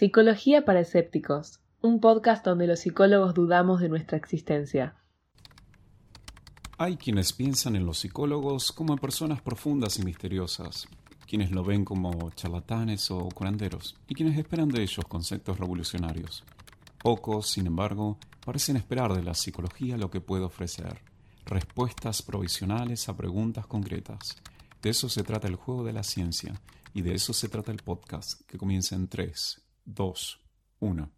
Psicología para escépticos, un podcast donde los psicólogos dudamos de nuestra existencia. Hay quienes piensan en los psicólogos como en personas profundas y misteriosas, quienes lo ven como charlatanes o curanderos, y quienes esperan de ellos conceptos revolucionarios. Pocos, sin embargo, parecen esperar de la psicología lo que puede ofrecer, respuestas provisionales a preguntas concretas. De eso se trata el juego de la ciencia, y de eso se trata el podcast, que comienza en 3, 2, 1.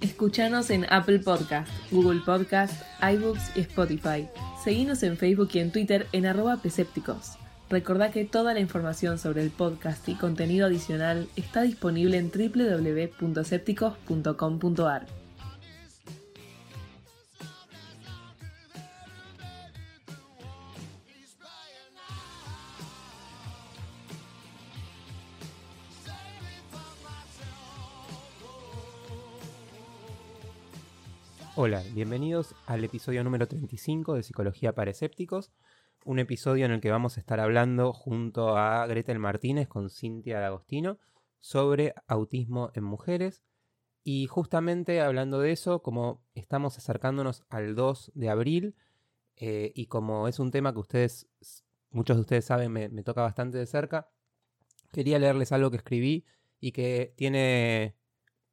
Escuchanos en Apple Podcast, Google Podcast, iBooks y Spotify. Seguinos en Facebook y en Twitter en arroba Pesépticos. Recordá que toda la información sobre el podcast y contenido adicional está disponible en www.sépticos.com.ar. Hola, bienvenidos al episodio número 35 de Psicología para Escépticos, un episodio en el que vamos a estar hablando junto a Gretel Martínez con Cintia Agostino sobre autismo en mujeres. Y justamente hablando de eso, como estamos acercándonos al 2 de abril, eh, y como es un tema que ustedes, muchos de ustedes saben, me, me toca bastante de cerca, quería leerles algo que escribí y que tiene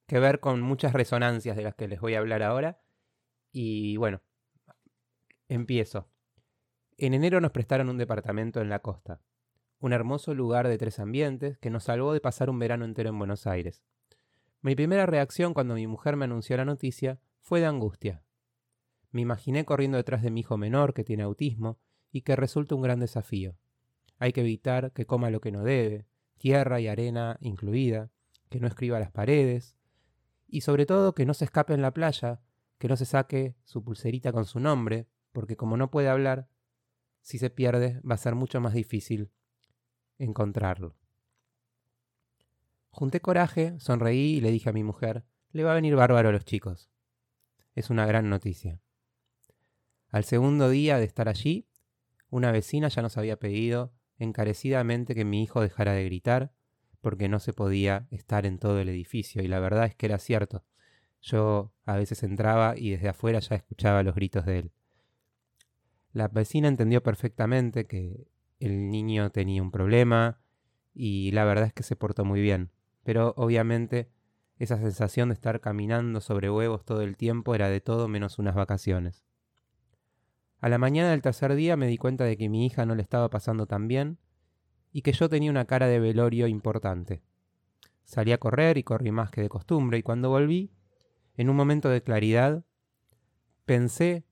que ver con muchas resonancias de las que les voy a hablar ahora. Y bueno, empiezo. En enero nos prestaron un departamento en la costa, un hermoso lugar de tres ambientes que nos salvó de pasar un verano entero en Buenos Aires. Mi primera reacción cuando mi mujer me anunció la noticia fue de angustia. Me imaginé corriendo detrás de mi hijo menor que tiene autismo y que resulta un gran desafío. Hay que evitar que coma lo que no debe, tierra y arena incluida, que no escriba las paredes, y sobre todo que no se escape en la playa que no se saque su pulserita con su nombre, porque como no puede hablar, si se pierde va a ser mucho más difícil encontrarlo. Junté coraje, sonreí y le dije a mi mujer, le va a venir bárbaro a los chicos. Es una gran noticia. Al segundo día de estar allí, una vecina ya nos había pedido encarecidamente que mi hijo dejara de gritar, porque no se podía estar en todo el edificio, y la verdad es que era cierto. Yo a veces entraba y desde afuera ya escuchaba los gritos de él. La vecina entendió perfectamente que el niño tenía un problema y la verdad es que se portó muy bien. Pero obviamente esa sensación de estar caminando sobre huevos todo el tiempo era de todo menos unas vacaciones. A la mañana del tercer día me di cuenta de que mi hija no le estaba pasando tan bien y que yo tenía una cara de velorio importante. Salí a correr y corrí más que de costumbre y cuando volví en un momento de claridad, pensé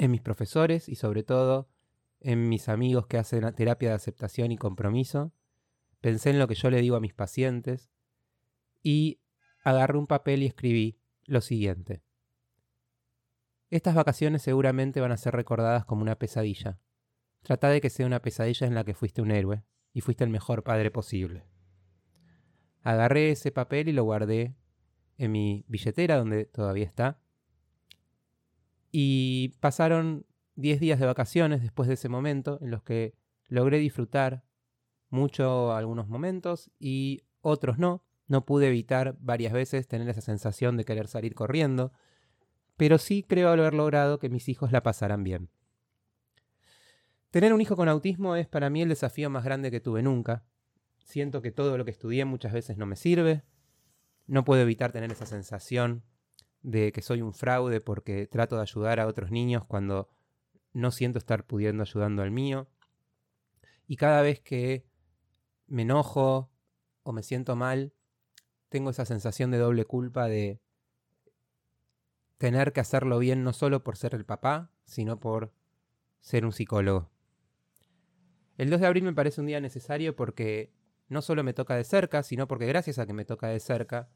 en mis profesores y sobre todo en mis amigos que hacen terapia de aceptación y compromiso, pensé en lo que yo le digo a mis pacientes y agarré un papel y escribí lo siguiente. Estas vacaciones seguramente van a ser recordadas como una pesadilla. Trata de que sea una pesadilla en la que fuiste un héroe y fuiste el mejor padre posible. Agarré ese papel y lo guardé en mi billetera, donde todavía está. Y pasaron 10 días de vacaciones después de ese momento, en los que logré disfrutar mucho algunos momentos y otros no. No pude evitar varias veces tener esa sensación de querer salir corriendo, pero sí creo haber logrado que mis hijos la pasaran bien. Tener un hijo con autismo es para mí el desafío más grande que tuve nunca. Siento que todo lo que estudié muchas veces no me sirve, no puedo evitar tener esa sensación de que soy un fraude porque trato de ayudar a otros niños cuando no siento estar pudiendo ayudando al mío. Y cada vez que me enojo o me siento mal, tengo esa sensación de doble culpa de tener que hacerlo bien no solo por ser el papá, sino por ser un psicólogo. El 2 de abril me parece un día necesario porque no solo me toca de cerca, sino porque gracias a que me toca de cerca,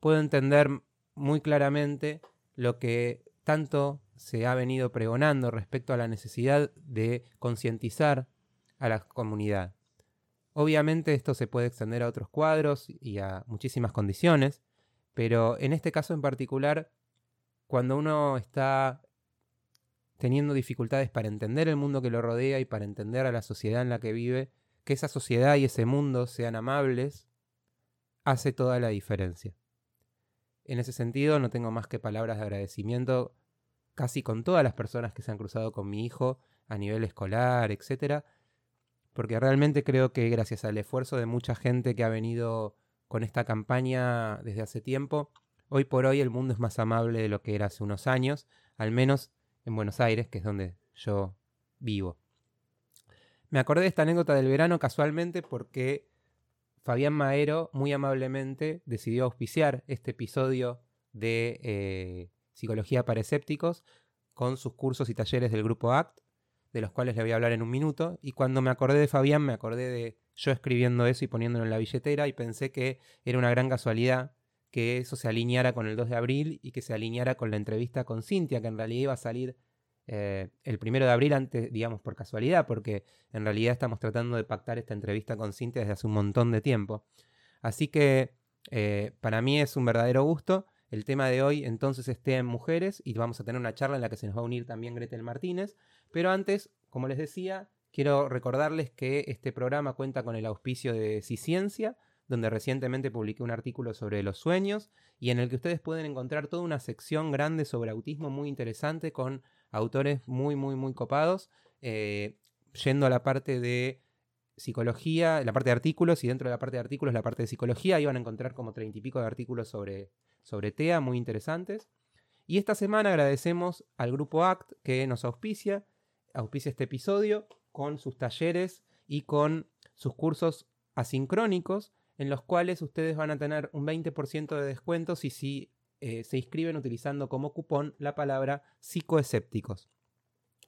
puedo entender muy claramente lo que tanto se ha venido pregonando respecto a la necesidad de concientizar a la comunidad. Obviamente esto se puede extender a otros cuadros y a muchísimas condiciones, pero en este caso en particular, cuando uno está teniendo dificultades para entender el mundo que lo rodea y para entender a la sociedad en la que vive, que esa sociedad y ese mundo sean amables, hace toda la diferencia. En ese sentido, no tengo más que palabras de agradecimiento casi con todas las personas que se han cruzado con mi hijo a nivel escolar, etcétera, porque realmente creo que gracias al esfuerzo de mucha gente que ha venido con esta campaña desde hace tiempo, hoy por hoy el mundo es más amable de lo que era hace unos años, al menos en Buenos Aires, que es donde yo vivo. Me acordé de esta anécdota del verano casualmente porque Fabián Maero muy amablemente decidió auspiciar este episodio de eh, Psicología para Escépticos con sus cursos y talleres del grupo ACT, de los cuales le voy a hablar en un minuto. Y cuando me acordé de Fabián, me acordé de yo escribiendo eso y poniéndolo en la billetera y pensé que era una gran casualidad que eso se alineara con el 2 de abril y que se alineara con la entrevista con Cintia, que en realidad iba a salir eh, el primero de abril, antes, digamos, por casualidad, porque en realidad estamos tratando de pactar esta entrevista con Cintia desde hace un montón de tiempo. Así que eh, para mí es un verdadero gusto. El tema de hoy entonces esté en mujeres y vamos a tener una charla en la que se nos va a unir también Gretel Martínez. Pero antes, como les decía, quiero recordarles que este programa cuenta con el auspicio de Ciciencia, donde recientemente publiqué un artículo sobre los sueños y en el que ustedes pueden encontrar toda una sección grande sobre autismo muy interesante con autores muy, muy, muy copados, eh, yendo a la parte de psicología, la parte de artículos y dentro de la parte de artículos la parte de psicología, iban a encontrar como treinta y pico de artículos sobre, sobre TEA muy interesantes. Y esta semana agradecemos al grupo ACT que nos auspicia, auspicia este episodio con sus talleres y con sus cursos asincrónicos en los cuales ustedes van a tener un 20% de descuento si, si eh, se inscriben utilizando como cupón la palabra psicoescépticos.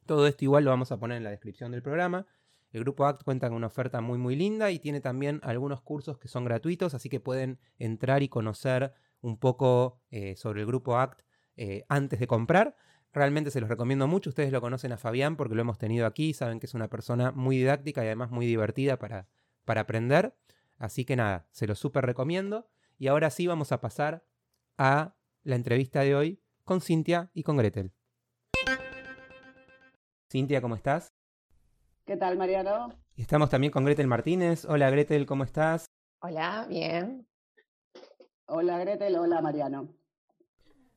Todo esto igual lo vamos a poner en la descripción del programa. El grupo ACT cuenta con una oferta muy muy linda y tiene también algunos cursos que son gratuitos, así que pueden entrar y conocer un poco eh, sobre el grupo ACT eh, antes de comprar. Realmente se los recomiendo mucho. Ustedes lo conocen a Fabián porque lo hemos tenido aquí. Saben que es una persona muy didáctica y además muy divertida para, para aprender. Así que nada, se lo súper recomiendo. Y ahora sí vamos a pasar a la entrevista de hoy con Cintia y con Gretel. Cintia, ¿cómo estás? ¿Qué tal, Mariano? Y estamos también con Gretel Martínez. Hola, Gretel, ¿cómo estás? Hola, bien. Hola, Gretel. Hola, Mariano.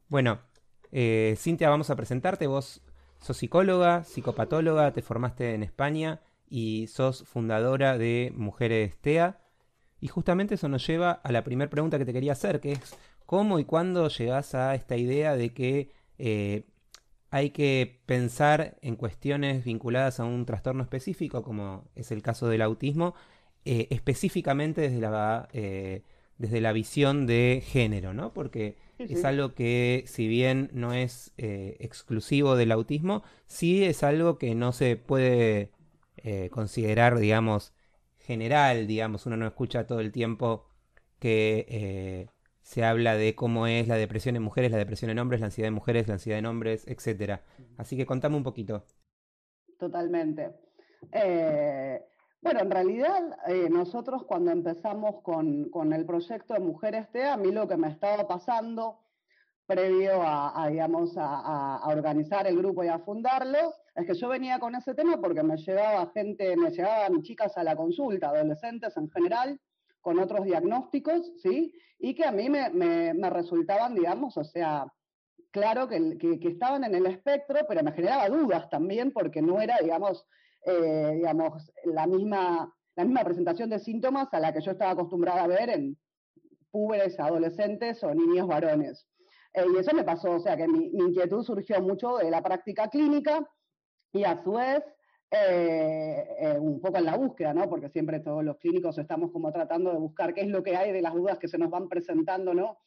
Bueno, eh, Cintia, vamos a presentarte. Vos sos psicóloga, psicopatóloga, te formaste en España y sos fundadora de Mujeres TEA. Y justamente eso nos lleva a la primera pregunta que te quería hacer, que es ¿cómo y cuándo llegás a esta idea de que eh, hay que pensar en cuestiones vinculadas a un trastorno específico, como es el caso del autismo, eh, específicamente desde la, eh, desde la visión de género, ¿no? Porque es algo que, si bien no es exclusivo del autismo, sí es algo que no se puede considerar, digamos, general, digamos, uno no escucha todo el tiempo que se habla de cómo es la depresión en mujeres, la depresión en hombres, la ansiedad en mujeres, la ansiedad en hombres, etcétera. Así que contame un poquito. Totalmente. Eh, bueno, en realidad eh, nosotros cuando empezamos con, con, el proyecto de Mujeres T, a mí lo que me estaba pasando previo a, digamos, a, organizar el grupo y a fundarlo, es que yo venía con ese tema porque me llevaba gente, me llevaban chicas a la consulta, adolescentes en general, con otros diagnósticos, ¿sí? Y que a mí me, me, resultaban, digamos, o sea, claro que, que, estaban en el espectro, pero me generaba dudas también porque no era, digamos, eh, digamos la, misma, la misma presentación de síntomas a la que yo estaba acostumbrada a ver en púberes, adolescentes o niños varones. Eh, y eso me pasó, o sea que mi, inquietud surgió mucho de la práctica clínica y a su vez eh, eh, un poco en la búsqueda, ¿no? Porque siempre todos los clínicos estamos como tratando de buscar qué es lo que hay de las dudas que se nos van presentando, ¿no?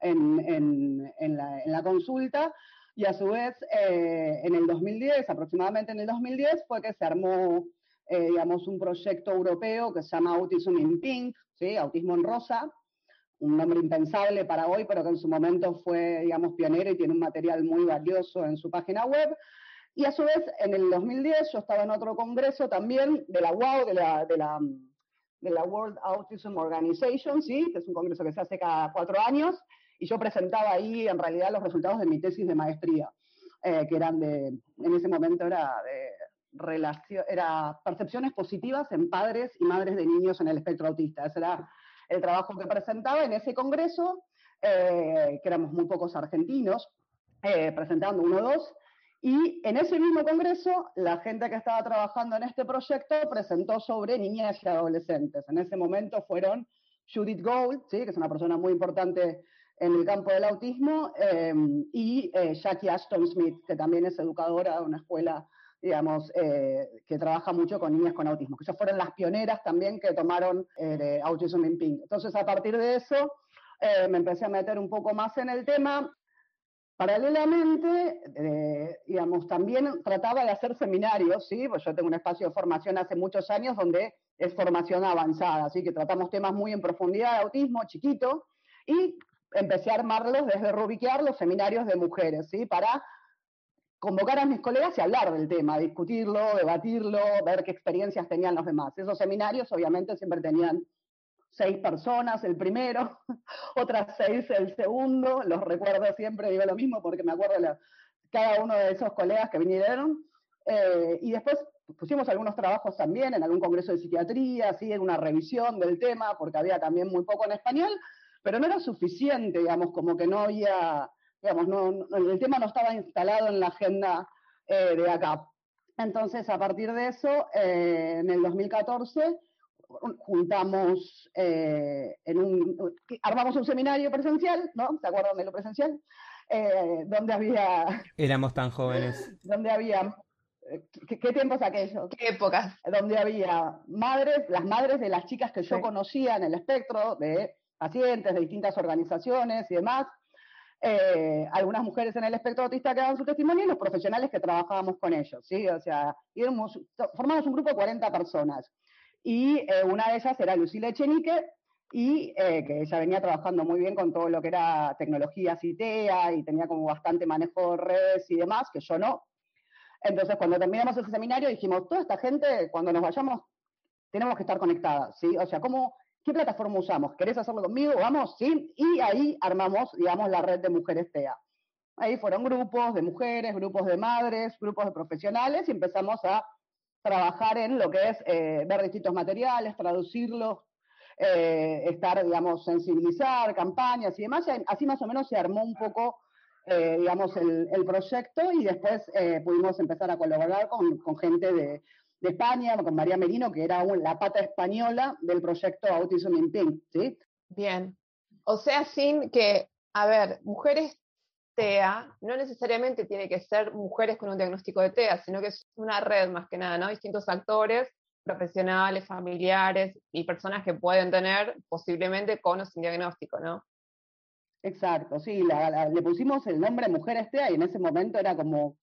En, en, en, la, en la, consulta. Y a su vez, en el 2010, aproximadamente en el 2010, fue que se armó, digamos, un proyecto europeo que se llama Autism in Pink, ¿sí? Autismo en Rosa, un nombre impensable para hoy, pero que en su momento fue, digamos, pionero y tiene un material muy valioso en su página web. Y a su vez, en el 2010 yo estaba en otro congreso también de la UAU, de la, de la, de la World Autism Organization, ¿sí? que es un congreso que se hace cada cuatro años, y yo presentaba ahí en realidad los resultados de mi tesis de maestría, eh, que eran de, en ese momento era de relación, era percepciones positivas en padres y madres de niños en el espectro autista. Ese era el trabajo que presentaba en ese congreso, eh, que éramos muy pocos argentinos, eh, presentando uno o dos, y en ese mismo congreso, la gente que estaba trabajando en este proyecto presentó sobre niñas y adolescentes. En ese momento fueron Judith Gold, ¿sí? que es una persona muy importante en el campo del autismo, eh, y eh, Jackie Ashton Smith, que también es educadora de una escuela, digamos, eh, que trabaja mucho con niñas con autismo, que ellas fueron las pioneras también que tomaron de Autism in Pink. Entonces, a partir de eso, me empecé a meter un poco más en el tema, Paralelamente, eh, digamos, también trataba de hacer seminarios, ¿sí? Pues yo tengo un espacio de formación hace muchos años donde es formación avanzada, así que tratamos temas muy en profundidad de autismo, chiquito, y empecé a armarlos desde rubiquear los seminarios de mujeres, ¿sí? Para convocar a mis colegas y hablar del tema, discutirlo, debatirlo, ver qué experiencias tenían los demás. Esos seminarios obviamente siempre tenían seis personas el primero, otras seis el segundo, los recuerdo siempre, digo lo mismo porque me acuerdo de cada uno de esos colegas que vinieron. Eh, y después pusimos algunos trabajos también en algún congreso de psiquiatría, así, en una revisión del tema, porque había también muy poco en español, pero no era suficiente, digamos, como que no había, digamos, no, el tema no estaba instalado en la agenda eh, de acá. Entonces, a partir de eso, eh, en el 2014, juntamos eh, en un, armamos un seminario presencial, ¿no? ¿Se acuerdan de lo presencial? Eh, donde había... Éramos tan jóvenes. Donde había... ¿Qué, tiempos aquellos? ¿Qué épocas? Donde había madres, las madres de las chicas que yo conocía en el espectro, de pacientes de distintas organizaciones y demás, eh, algunas mujeres en el espectro autista que daban su testimonio y los profesionales que trabajábamos con ellos, ¿sí? O sea, formamos un grupo de 40 personas y eh, una de ellas era Lucila Echenique, y eh, que ella venía trabajando muy bien con todo lo que era tecnología CITEA y tenía como bastante manejo de redes y demás, que yo no. Entonces, cuando terminamos ese seminario, dijimos, toda esta gente, cuando nos vayamos, tenemos que estar conectadas, ¿sí? O sea, ¿cómo, ¿qué plataforma usamos? ¿Querés hacerlo conmigo? Vamos, ¿sí? Y ahí armamos, digamos, la red de mujeres TEA. Ahí fueron grupos de mujeres, grupos de madres, grupos de profesionales y empezamos a trabajar en lo que es eh, ver distintos materiales, traducirlos, eh, estar, digamos, sensibilizar, campañas y demás. así más o menos se armó un poco, eh, digamos, el, proyecto y después pudimos empezar a colaborar con, gente de, de, España, con María Merino, que era la pata española del proyecto Autism in Pink, ¿sí? Bien. O sea, sin que, a ver, mujeres TEA no necesariamente tiene que ser mujeres con un diagnóstico de TEA, sino que es una red más que nada, ¿no? Distintos actores, profesionales, familiares y personas que pueden tener posiblemente con o sin diagnóstico, ¿no? Exacto, sí, le pusimos el nombre Mujeres TEA y en ese momento era como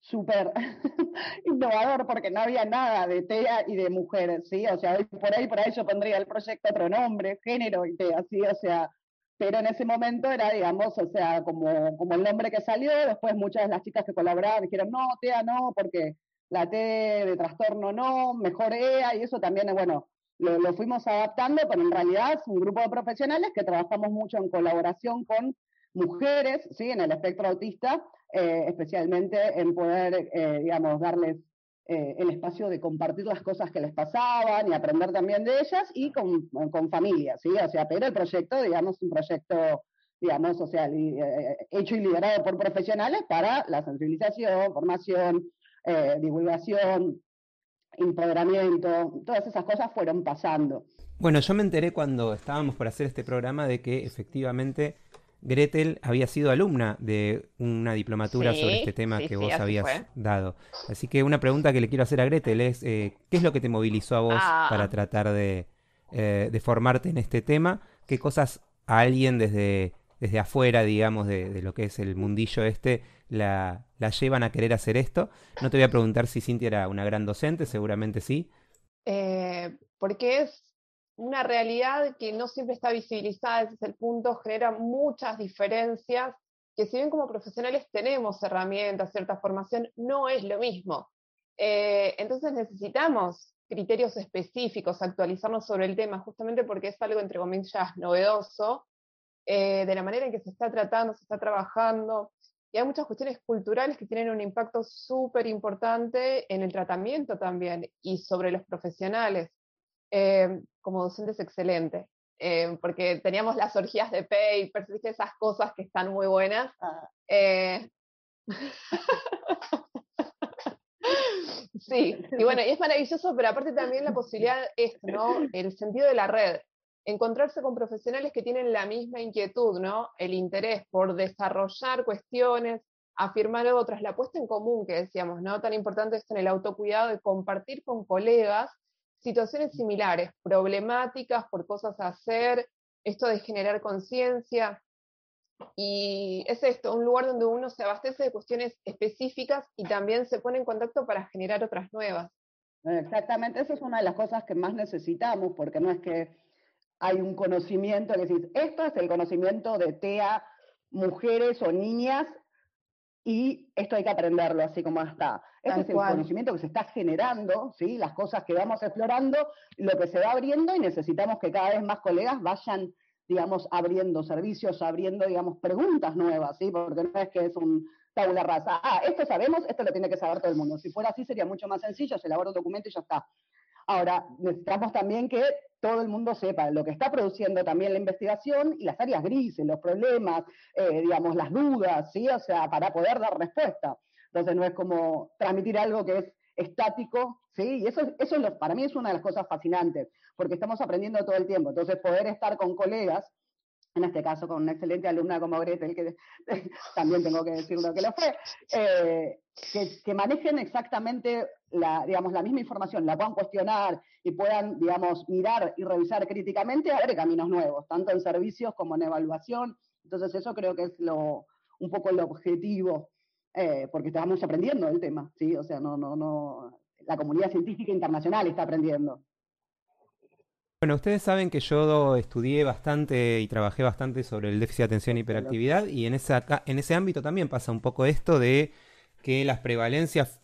súper innovador porque no había nada de TEA y de mujeres, ¿sí? O sea, por ahí, por ahí yo pondría el proyecto otro nombre, género y TEA, ¿sí? O sea, pero en ese momento era, digamos, o sea, como, como el nombre que salió, después muchas de las chicas que colaboraban dijeron, no, TEA no, porque la T de trastorno no, mejor EA, y eso también, bueno, lo, lo, fuimos adaptando, pero en realidad es un grupo de profesionales que trabajamos mucho en colaboración con mujeres, ¿sí? En el espectro autista, eh, especialmente en poder, eh, digamos, darles eh, el espacio de compartir las cosas que les pasaban y aprender también de ellas y con, con familias, ¿sí? O sea, pero el proyecto, digamos, un proyecto, digamos, o sea, eh, hecho y liderado por profesionales para la sensibilización, formación, eh, divulgación, empoderamiento, todas esas cosas fueron pasando. Bueno, yo me enteré cuando estábamos por hacer este programa de que efectivamente Gretel había sido alumna de una diplomatura sobre este tema que vos habías dado. Así que una pregunta que le quiero hacer a Gretel es, eh, ¿qué es lo que te movilizó a vos ah. para tratar de, eh, de, formarte en este tema? ¿Qué cosas a alguien desde, desde afuera, digamos, de, lo que es el mundillo este, la, la, llevan a querer hacer esto? No te voy a preguntar si Cintia era una gran docente, seguramente sí. Eh, porque es una realidad que no siempre está visibilizada, ese es el punto, genera muchas diferencias, que si bien como profesionales tenemos herramientas, cierta formación, no es lo mismo. Eh, entonces necesitamos criterios específicos, actualizarnos sobre el tema, justamente porque es algo, entre comillas, novedoso, eh, de la manera en que se está tratando, se está trabajando. Y hay muchas cuestiones culturales que tienen un impacto súper importante en el tratamiento también y sobre los profesionales. Eh, como docente es excelente, eh, porque teníamos las orgías de papers, ¿viste? esas cosas que están muy buenas. Ah. Sí, y bueno, y es maravilloso, pero aparte también la posibilidad es, ¿no? El sentido de la red, encontrarse con profesionales que tienen la misma inquietud, ¿no? El interés por desarrollar cuestiones, afirmar otras, la puesta en común que decíamos, ¿no? Tan importante esto en el autocuidado de compartir con colegas situaciones similares, problemáticas por cosas a hacer, esto de generar conciencia. Y es esto, un lugar donde uno se abastece de cuestiones específicas y también se pone en contacto para generar otras nuevas. Exactamente, esa es una de las cosas que más necesitamos, porque no es que hay un conocimiento que decís, esto es el conocimiento de TEA, mujeres o niñas, y esto hay que aprenderlo así como está. Este es el conocimiento que se está generando, ¿sí? las cosas que vamos explorando, lo que se va abriendo y necesitamos que cada vez más colegas vayan digamos, abriendo servicios, abriendo, digamos, preguntas nuevas, ¿sí? Porque no es que es un tabula rasa. Ah, esto sabemos, esto lo tiene que saber todo el mundo. Si fuera así sería mucho más sencillo, se elabora un documento y ya está. Ahora, necesitamos también que todo el mundo sepa lo que está produciendo también la investigación y las áreas grises, los problemas, eh, digamos, las dudas, ¿sí? O sea, para poder dar respuesta. Entonces no es como transmitir algo que es estático, ¿sí? Y eso, eso es para mí es una de las cosas fascinantes, porque estamos aprendiendo todo el tiempo. Entonces, poder estar con colegas, en este caso con una excelente alumna como Gretel, que también tengo que decirlo que lo fue, eh, que, manejen exactamente la, digamos, la misma información, la puedan cuestionar y puedan, digamos, mirar y revisar críticamente, abre caminos nuevos, tanto en servicios como en evaluación. Entonces, eso creo que es lo, un poco el objetivo eh, porque estamos aprendiendo el tema, ¿sí? O sea, no, no, no, la comunidad científica internacional está aprendiendo. Bueno, ustedes saben que yo estudié bastante y trabajé bastante sobre el déficit de atención y hiperactividad y en, esa, en ese ámbito también pasa un poco esto de que las prevalencias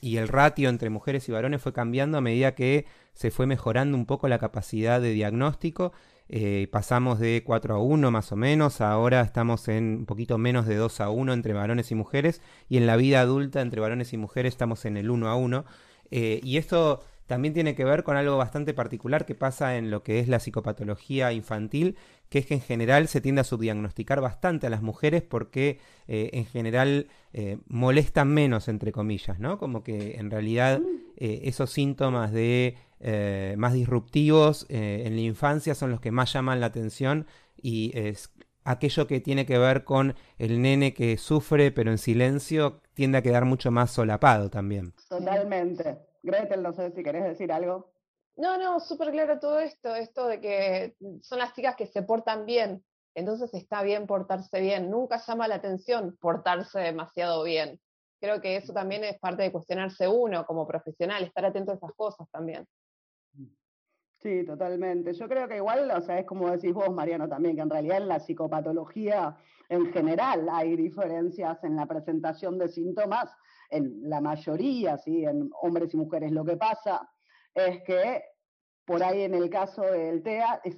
y el ratio entre mujeres y varones fue cambiando a medida que se fue mejorando un poco la capacidad de diagnóstico eh, pasamos de 4 a 1 más o menos, ahora estamos en un poquito menos de 2 a 1 entre varones y mujeres, y en la vida adulta entre varones y mujeres estamos en el 1 a 1. Eh, y esto también tiene que ver con algo bastante particular que pasa en lo que es la psicopatología infantil, que es que en general se tiende a subdiagnosticar bastante a las mujeres porque eh, en general molestan menos, entre comillas, ¿no? Como que en realidad mm. esos síntomas de eh, más disruptivos eh, en la infancia son los que más llaman la atención y es aquello que tiene que ver con el nene que sufre pero en silencio tiende a quedar mucho más solapado también. Totalmente. Gretel, no sé si querés decir algo. No, no, súper claro todo esto, esto de que son las chicas que se portan bien, entonces está bien portarse bien, nunca llama la atención portarse demasiado bien. Creo que eso también es parte de cuestionarse uno como profesional, estar atento a esas cosas también. Sí, totalmente. Yo creo que igual, o sea, es como decís vos, Mariano, también, que en realidad en la psicopatología en general hay diferencias en la presentación de síntomas, en la mayoría, ¿sí? en hombres y mujeres. Lo que pasa es que por ahí en el caso del TEA es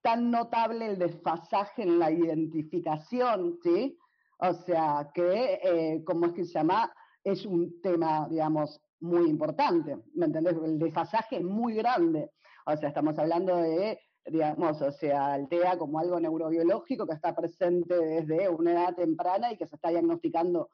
tan notable el desfasaje en la identificación, ¿sí? O sea, que, eh, ¿cómo es que se llama? Es un tema, digamos, muy importante, ¿me entendés? El desfasaje es muy grande. O sea, estamos hablando de, digamos, o sea, el TEA como algo neurobiológico que está presente desde una edad temprana y que se está diagnosticando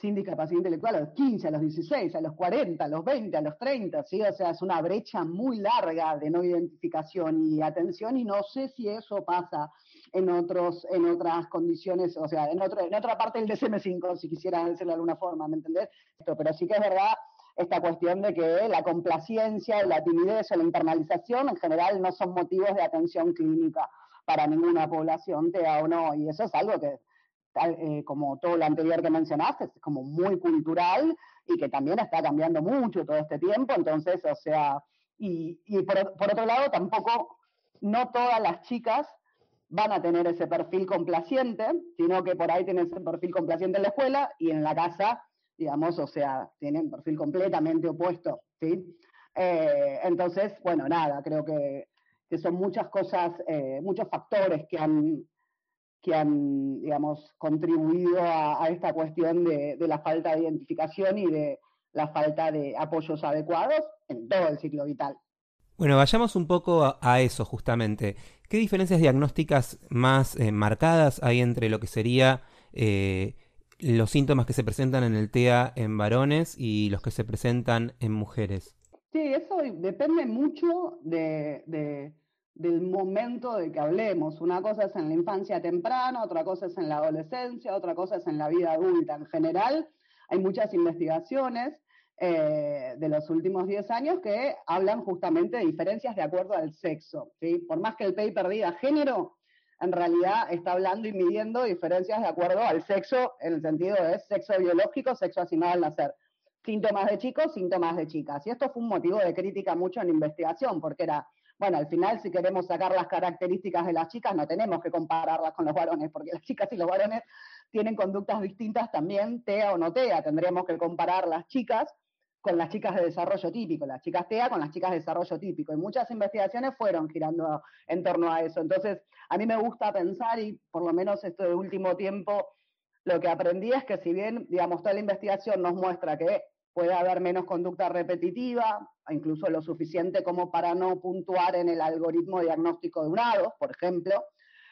sin discapacidad intelectual a los 15, a los 16, a los 40, a los 20, a los 30, ¿sí? O sea, es una brecha muy larga de no identificación y atención y no sé si eso pasa en otros en otras condiciones, o sea, en otro, en otra parte del DSM-5, si quisiera decirlo de alguna forma, ¿me entendés? Pero sí que es verdad esta cuestión de que la complacencia, la timidez o la internalización en general no son motivos de atención clínica para ninguna población, TEA o no, y eso es algo que, eh, como todo lo anterior que mencionaste, es como muy cultural y que también está cambiando mucho todo este tiempo, entonces, o sea, y, y por, por otro lado, tampoco, no todas las chicas van a tener ese perfil complaciente, sino que por ahí tienen ese perfil complaciente en la escuela y en la casa digamos, o sea, tienen perfil completamente opuesto, ¿sí? Eh, entonces, bueno, nada, creo que, que son muchas cosas, eh, muchos factores que han, que han digamos, contribuido a, esta cuestión de, de, la falta de identificación y de la falta de apoyos adecuados en todo el ciclo vital. Bueno, vayamos un poco a, eso justamente. ¿Qué diferencias diagnósticas más eh, marcadas hay entre lo que sería los síntomas que se presentan en el TEA en varones y los que se presentan en mujeres? Sí, eso depende mucho de, del momento de que hablemos. Una cosa es en la infancia temprana, otra cosa es en la adolescencia, otra cosa es en la vida adulta. En general, hay muchas investigaciones eh, de los últimos 10 años que hablan justamente de diferencias de acuerdo al sexo. ¿sí? Por más que el paper diga género, en realidad está hablando y midiendo diferencias de acuerdo al sexo, en el sentido de sexo biológico, sexo asignado al nacer. Síntomas de chicos, síntomas de chicas. Y esto fue un motivo de crítica mucho en investigación, porque era, bueno, al final si queremos sacar las características de las chicas, no tenemos que compararlas con los varones, porque las chicas y los varones tienen conductas distintas también, TEA o no TEA. Tendríamos que comparar las chicas con las chicas de desarrollo típico, las chicas TEA con las chicas de desarrollo típico. Y muchas investigaciones fueron girando en torno a eso. Entonces, a mí me gusta pensar, y por lo menos esto de último tiempo, lo que aprendí es que si bien, digamos, toda la investigación nos muestra que puede haber menos conducta repetitiva, incluso lo suficiente como para no puntuar en el algoritmo diagnóstico de un ADO, por ejemplo,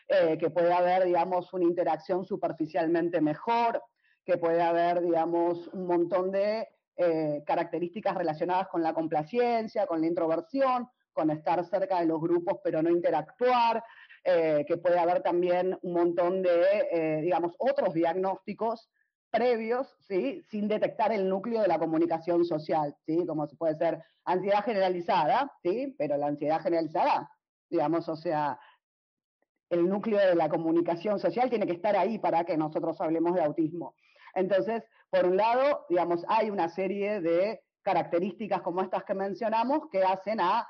eh, que puede haber, digamos, una interacción superficialmente mejor, que puede haber, digamos, un montón de eh, características relacionadas con la complacencia, con la introversión, con estar cerca de los grupos pero no interactuar, eh, que puede haber también un montón de, eh, digamos, otros diagnósticos previos, ¿sí? sin detectar el núcleo de la comunicación social, ¿sí? como puede ser ansiedad generalizada, ¿sí? pero la ansiedad generalizada, digamos, o sea, el núcleo de la comunicación social tiene que estar ahí para que nosotros hablemos de autismo. Entonces, por un lado, digamos, hay una serie de características como estas que mencionamos que hacen a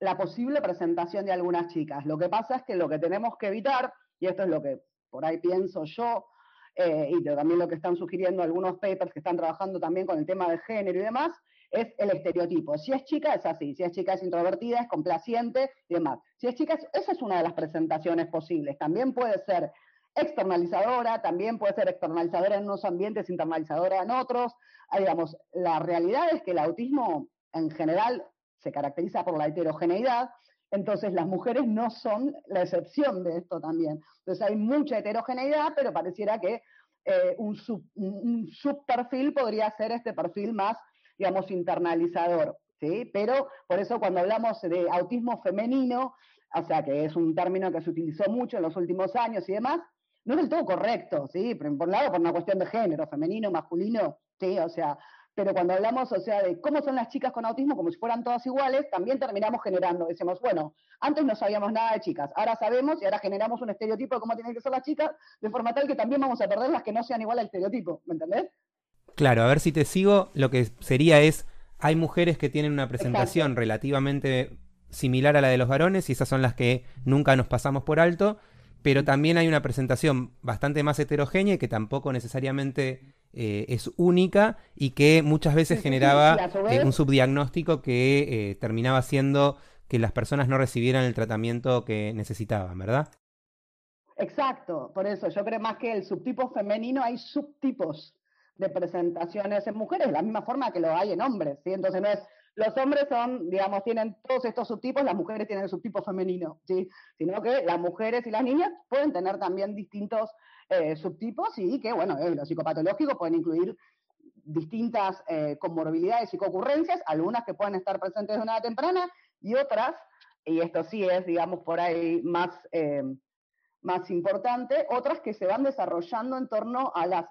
la posible presentación de algunas chicas. Lo que pasa es que lo que tenemos que evitar, y esto es lo que por ahí pienso yo, eh, y también lo que están sugiriendo algunos papers que están trabajando también con el tema de género y demás, es el estereotipo. Si es chica, es así. Si es chica, es introvertida, es complaciente y demás. Si es chica, esa es una de las presentaciones posibles. También puede ser externalizadora, también puede ser externalizadora en unos ambientes, internalizadora en otros. Ah, digamos, la realidad es que el autismo en general se caracteriza por la heterogeneidad, entonces las mujeres no son la excepción de esto también. Entonces hay mucha heterogeneidad, pero pareciera que eh, un, un, subperfil podría ser este perfil más, digamos, internalizador. ¿sí? Pero por eso cuando hablamos de autismo femenino, o sea, que es un término que se utilizó mucho en los últimos años y demás, no es del todo correcto, ¿sí? Por un lado, por una cuestión de género, femenino, masculino, ¿sí? O sea, pero cuando hablamos, o sea, de cómo son las chicas con autismo, como si fueran todas iguales, también terminamos generando, decimos, bueno, antes no sabíamos nada de chicas, ahora sabemos y ahora generamos un estereotipo de cómo tienen que ser las chicas, de forma tal que también vamos a perder las que no sean igual al estereotipo, ¿me entendés? Claro, a ver si te sigo, lo que sería es, hay mujeres que tienen una presentación relativamente similar a la de los varones y esas son las que nunca nos pasamos por alto, pero también hay una presentación bastante más heterogénea y que tampoco necesariamente eh, es única y que muchas veces generaba eh, un subdiagnóstico que eh, terminaba siendo que las personas no recibieran el tratamiento que necesitaban, ¿verdad? Exacto, por eso yo creo más que el subtipo femenino hay subtipos de presentaciones en mujeres, de la misma forma que lo hay en hombres, ¿sí? Entonces no es los hombres son, digamos, tienen todos estos subtipos, las mujeres tienen el subtipo femenino, ¿sí? Sino que las mujeres y las niñas pueden tener también distintos eh, subtipos y que, bueno, eh, los psicopatológicos pueden incluir distintas eh, comorbilidades y concurrencias, algunas que pueden estar presentes de una edad temprana y otras, y esto sí es, digamos, por ahí más, más importante, otras que se van desarrollando en torno a las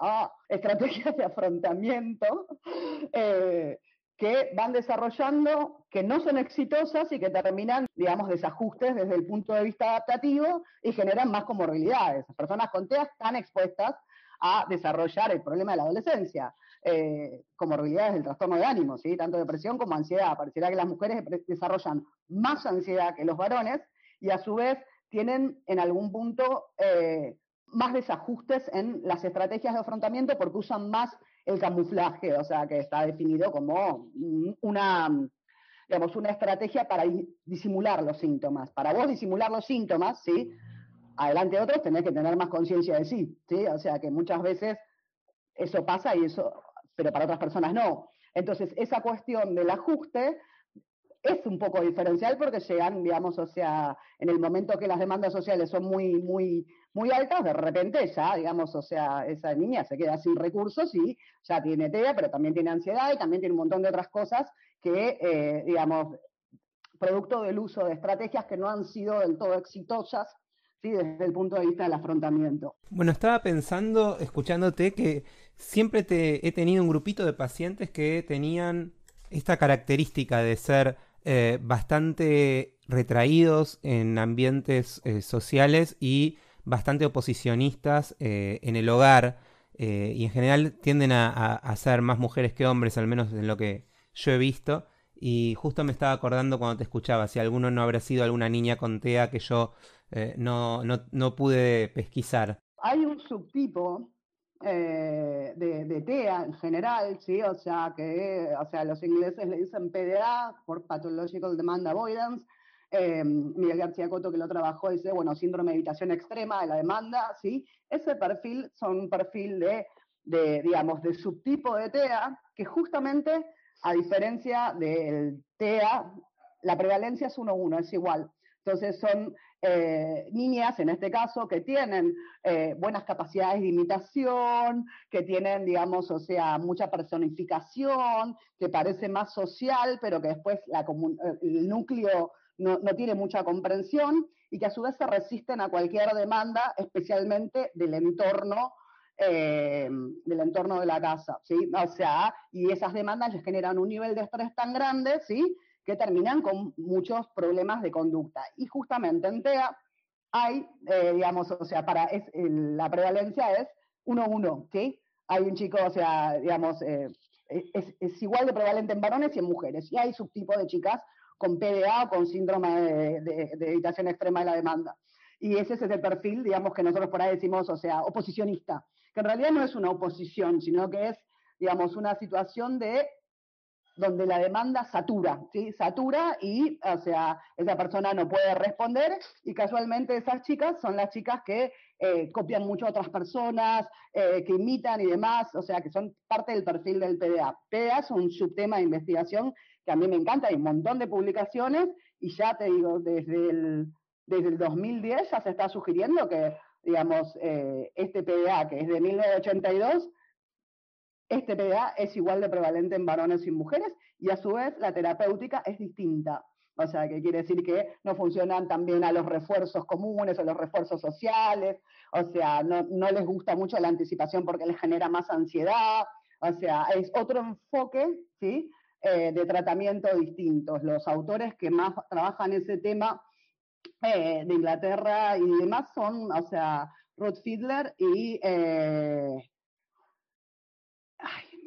ah, estrategias de afrontamiento que van desarrollando, que no son exitosas y que terminan, digamos, desajustes desde el punto de vista adaptativo y generan más comorbilidades. Las personas con TEA están expuestas a desarrollar el problema de la adolescencia, eh, comorbilidades del trastorno de ánimo, ¿sí? tanto depresión como ansiedad. Pareciera que las mujeres desarrollan más ansiedad que los varones y a su vez tienen en algún punto eh, más desajustes en las estrategias de afrontamiento porque usan más el camuflaje, o sea, que está definido como una, digamos, una estrategia para disimular los síntomas. Para vos disimular los síntomas, ¿sí? Adelante de otros tenés que tener más conciencia de sí, ¿sí? O sea, que muchas veces eso pasa y eso, pero para otras personas no. Entonces, esa cuestión del ajuste es un poco diferencial porque llegan, digamos, o sea, en el momento que las demandas sociales son muy, muy, muy altas, de repente ya, digamos, o sea, esa niña se queda sin recursos y ya tiene TEA, pero también tiene ansiedad y también tiene un montón de otras cosas que, eh, digamos, producto del uso de estrategias que no han sido del todo exitosas ¿sí? desde el punto de vista del afrontamiento. Bueno, estaba pensando, escuchándote, que siempre te he tenido un grupito de pacientes que tenían esta característica de ser eh, bastante retraídos en ambientes eh, sociales y bastante oposicionistas eh, en el hogar y en general tienden a, ser más mujeres que hombres, al menos en lo que yo he visto. Y justo me estaba acordando cuando te escuchaba, si alguno no habrá sido alguna niña con TEA que yo no, no, no pude pesquisar. Hay un subtipo eh, de, TEA en general, ¿sí? O sea, que o sea, los ingleses le dicen PDA, por Pathological Demand Avoidance. Eh, Miguel García Coto, que lo trabajó, dice, bueno, síndrome de evitación extrema de la demanda, ¿sí? Ese perfil son un perfil de, de, digamos, de subtipo de TEA, que justamente, a diferencia del TEA, la prevalencia es 1-1, es igual. Entonces son eh, niñas, en este caso, que tienen eh, buenas capacidades de imitación, que tienen, digamos, o sea, mucha personificación, que parece más social, pero que después eh, el núcleo no, tiene mucha comprensión y que a su vez se resisten a cualquier demanda, especialmente del entorno del entorno de la casa, ¿sí? O sea, y esas demandas les generan un nivel de estrés tan grande, ¿sí? Que terminan con muchos problemas de conducta. Y justamente en TEA hay, eh, digamos, o sea, para es, la prevalencia es 1-1, ¿sí? Hay un chico, o sea, digamos, eh, es, igual de prevalente en varones y en mujeres. Y hay subtipos de chicas con PDA o con síndrome de, de, evitación extrema de la demanda. Y ese es el perfil, digamos, que nosotros por ahí decimos, o sea, oposicionista, que en realidad no es una oposición, sino que es, digamos, una situación de donde la demanda satura, ¿sí? Satura y, o sea, esa persona no puede responder y casualmente esas chicas son las chicas que eh, copian mucho a otras personas, eh, que imitan y demás, o sea, que son parte del perfil del PDA. PDA es un subtema de investigación que a mí me encanta, hay un montón de publicaciones y ya te digo, desde el, desde el 2010 ya se está sugiriendo que, digamos, eh, este PDA, que es de 1982, este PDA es igual de prevalente en varones y mujeres y a su vez la terapéutica es distinta. O sea, que quiere decir que no funcionan también a los refuerzos comunes o los refuerzos sociales, o sea, no, les gusta mucho la anticipación porque les genera más ansiedad, o sea, es otro enfoque, ¿sí? Eh, de tratamiento distintos. Los autores que más trabajan ese tema eh, de Inglaterra y demás son, o sea, Ruth Fiedler y eh,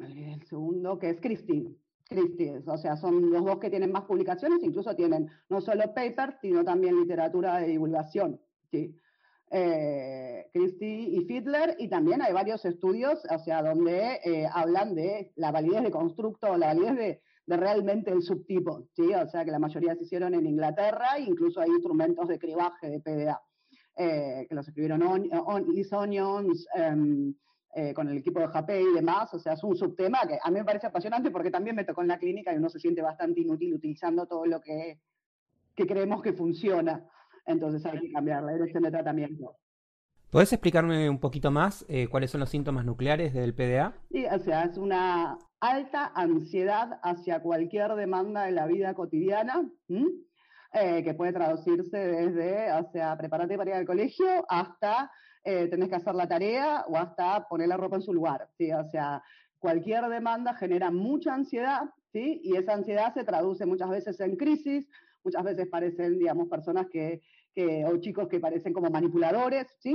el segundo, que es Christie. Christie, o sea, son los dos que tienen más publicaciones, incluso tienen no solo papers, sino también literatura de divulgación. ¿sí? Eh, Christie y Fiedler, y también hay varios estudios, o sea, donde eh, hablan de la validez de constructo, la validez de, realmente el subtipo, ¿sí? O sea, que la mayoría se hicieron en Inglaterra, incluso hay instrumentos de cribaje de PDA, eh, que los escribieron on, Onions, em, eh, con el equipo de JP y demás, o sea, es un subtema que a mí me parece apasionante porque también me tocó en la clínica y uno se siente bastante inútil utilizando todo lo que, que creemos que funciona. Entonces hay que cambiar la dirección de tratamiento. ¿Puedes explicarme un poquito más eh, cuáles son los síntomas nucleares del PDA? Sí, o sea, es una alta ansiedad hacia cualquier demanda de la vida cotidiana, eh, que puede traducirse desde, o sea, prepararte para ir al colegio hasta eh, que hacer la tarea o hasta poner la ropa en su lugar. O sea, cualquier demanda genera mucha ansiedad, ¿sí? Y esa ansiedad se traduce muchas veces en crisis, muchas veces parecen, digamos, personas que, que o chicos que parecen como manipuladores, ¿sí?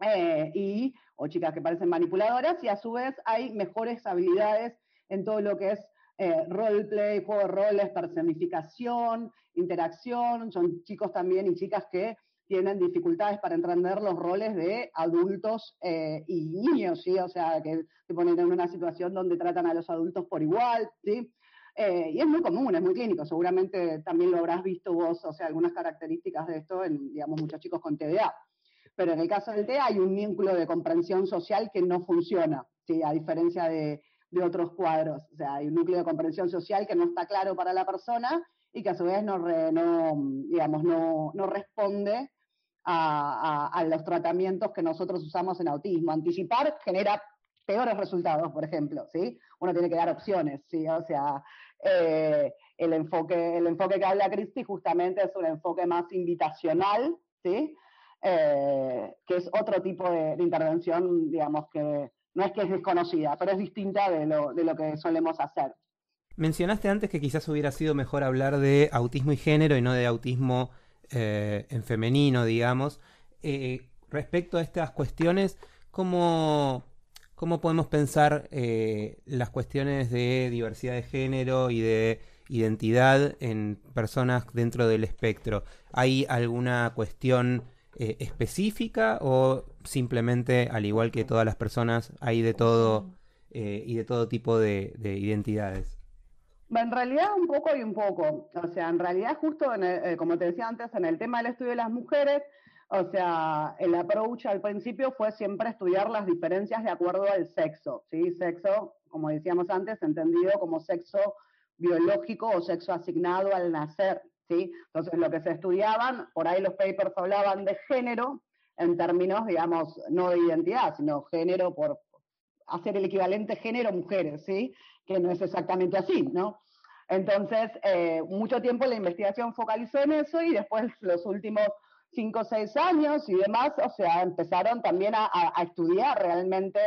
Eh, y, o chicas que parecen manipuladoras, y a su vez hay mejores habilidades en todo lo que es eh, roleplay, juego de roles, personificación, interacción, son chicos también y chicas que tienen dificultades para entender los roles de adultos eh, y niños, ¿sí? O sea, que se ponen en una situación donde tratan a los adultos por igual, ¿sí? Eh, y es muy común, es muy clínico, seguramente también lo habrás visto vos, o sea, algunas características de esto en, digamos, muchos chicos con TDA. Pero en el caso del TDA hay un vínculo de comprensión social que no funciona, ¿sí? a diferencia de, de otros cuadros. O sea, hay un núcleo de comprensión social que no está claro para la persona y que a su vez no, no digamos, no, no responde a, los tratamientos que nosotros usamos en autismo. Anticipar genera peores resultados, por ejemplo, ¿sí? Uno tiene que dar opciones, ¿sí? O sea, eh, el, enfoque, el enfoque que habla Cristi justamente es un enfoque más invitacional, ¿sí? Eh, que es otro tipo de, intervención, digamos, que no es que es desconocida, pero es distinta de lo, de lo que solemos hacer. Mencionaste antes que quizás hubiera sido mejor hablar de autismo y género y no de autismo eh, en femenino, digamos. Eh, respecto a estas cuestiones, ¿cómo, cómo podemos pensar eh, las cuestiones de diversidad de género y de identidad en personas dentro del espectro? ¿Hay alguna cuestión específica o simplemente, al igual que todas las personas, hay de todo y de todo tipo de identidades? En realidad un poco y un poco. O sea, en realidad justo, eh, como te decía antes, en el tema del estudio de las mujeres, o sea, el approach al principio fue siempre estudiar las diferencias de acuerdo al sexo, ¿sí? Sexo, como decíamos antes, entendido como sexo biológico o sexo asignado al nacer, ¿sí? Entonces, lo que se estudiaban, por ahí los papers hablaban de género en términos, digamos, no de identidad, sino género por hacer el equivalente género-mujeres, ¿sí? Que no es exactamente así, ¿no? Entonces, eh, mucho tiempo la investigación focalizó en eso y después los últimos cinco o seis años y demás, o sea, empezaron también a, estudiar realmente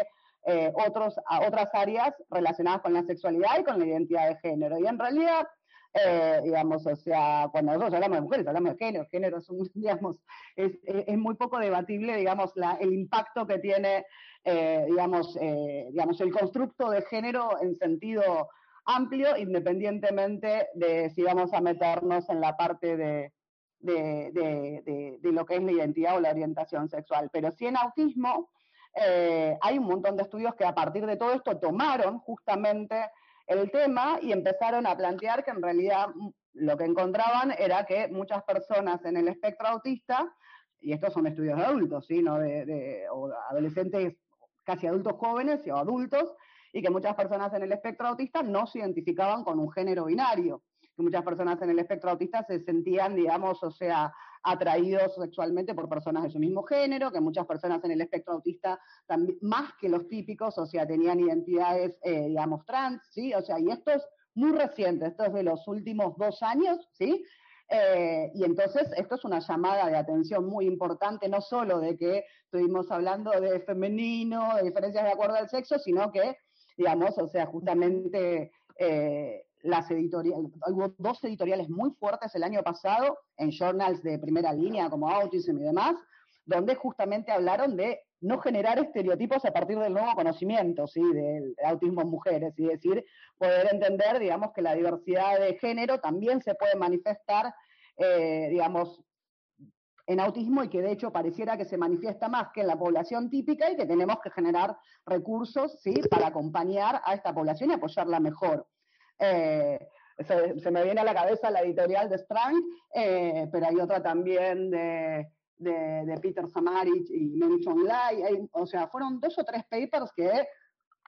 eh, otros, otras áreas relacionadas con la sexualidad y con la identidad de género. Y en realidad, eh, digamos, o sea, cuando nosotros hablamos de mujeres, hablamos de género, género es, digamos, es, es muy poco debatible, digamos, la, el impacto que tiene, digamos, digamos, el constructo de género en sentido amplio, independientemente de si vamos a meternos en la parte de, de, lo que es la identidad o la orientación sexual. Pero sí en autismo eh, hay un montón de estudios que a partir de todo esto tomaron justamente el tema y empezaron a plantear que en realidad lo que encontraban era que muchas personas en el espectro autista, y estos son estudios de adultos, ¿sí? ¿no? de, o adolescentes casi adultos jóvenes o adultos, y que muchas personas en el espectro autista no se identificaban con un género binario, que muchas personas en el espectro autista se sentían, digamos, o sea, atraídos sexualmente por personas de su mismo género, que muchas personas en el espectro autista, también, más que los típicos, o sea, tenían identidades, eh, digamos, trans, ¿sí? O sea, y esto es muy reciente, esto es de los últimos dos años, ¿sí? Eh, y entonces esto es una llamada de atención muy importante, no solo de que estuvimos hablando de femenino, de diferencias de acuerdo al sexo, sino que digamos, o sea, justamente eh, las editoriales, hubo dos editoriales muy fuertes el año pasado en journals de primera línea como Autism y demás, donde justamente hablaron de no generar estereotipos a partir del nuevo conocimiento, ¿sí? del autismo en mujeres, y decir, poder entender, digamos, que la diversidad de género también se puede manifestar, eh, digamos, en autismo y que de hecho pareciera que se manifiesta más que en la población típica y que tenemos que generar recursos ¿sí? para acompañar a esta población y apoyarla mejor. Eh, se, me viene a la cabeza la editorial de Strang, eh, pero hay otra también de, de, Peter Samarich y Menchon Lai. o sea, fueron dos o tres papers que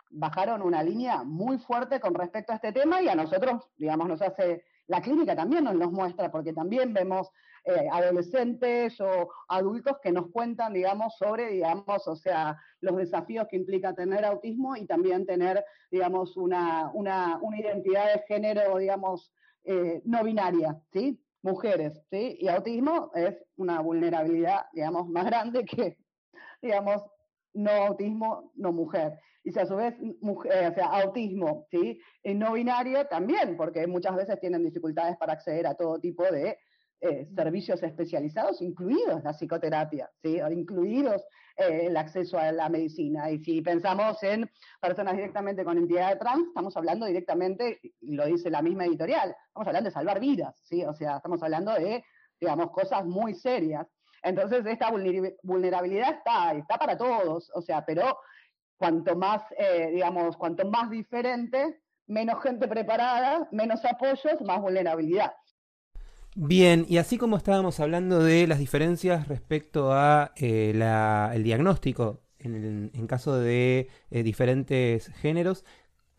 bajaron una línea muy fuerte con respecto a este tema y a nosotros, digamos, nos hace, la clínica también nos, nos muestra, porque también vemos eh, adolescentes o adultos que nos cuentan, digamos, sobre, digamos, o sea, los desafíos que implica tener autismo y también tener, digamos, una, una, una identidad de género, digamos, eh, no binaria, ¿sí? Mujeres, ¿sí? Y autismo es una vulnerabilidad, digamos, más grande que, digamos, no autismo, no mujer. Y si a su vez, mujer, o sea, autismo, ¿sí? Y no binario también, porque muchas veces tienen dificultades para acceder a todo tipo de eh, servicios especializados, incluidos la psicoterapia, ¿sí? incluidos eh, el acceso a la medicina. Y si pensamos en personas directamente con entidad de trans, estamos hablando directamente, y lo dice la misma editorial, estamos hablando de salvar vidas, ¿sí? o sea, estamos hablando de, digamos, cosas muy serias. Entonces, esta vulnerabilidad está, está para todos, o sea, pero cuanto más, eh, digamos, cuanto más diferente, menos gente preparada, menos apoyos, más vulnerabilidad. Bien, y así como estábamos hablando de las diferencias respecto a eh, el diagnóstico en, caso de eh, diferentes géneros,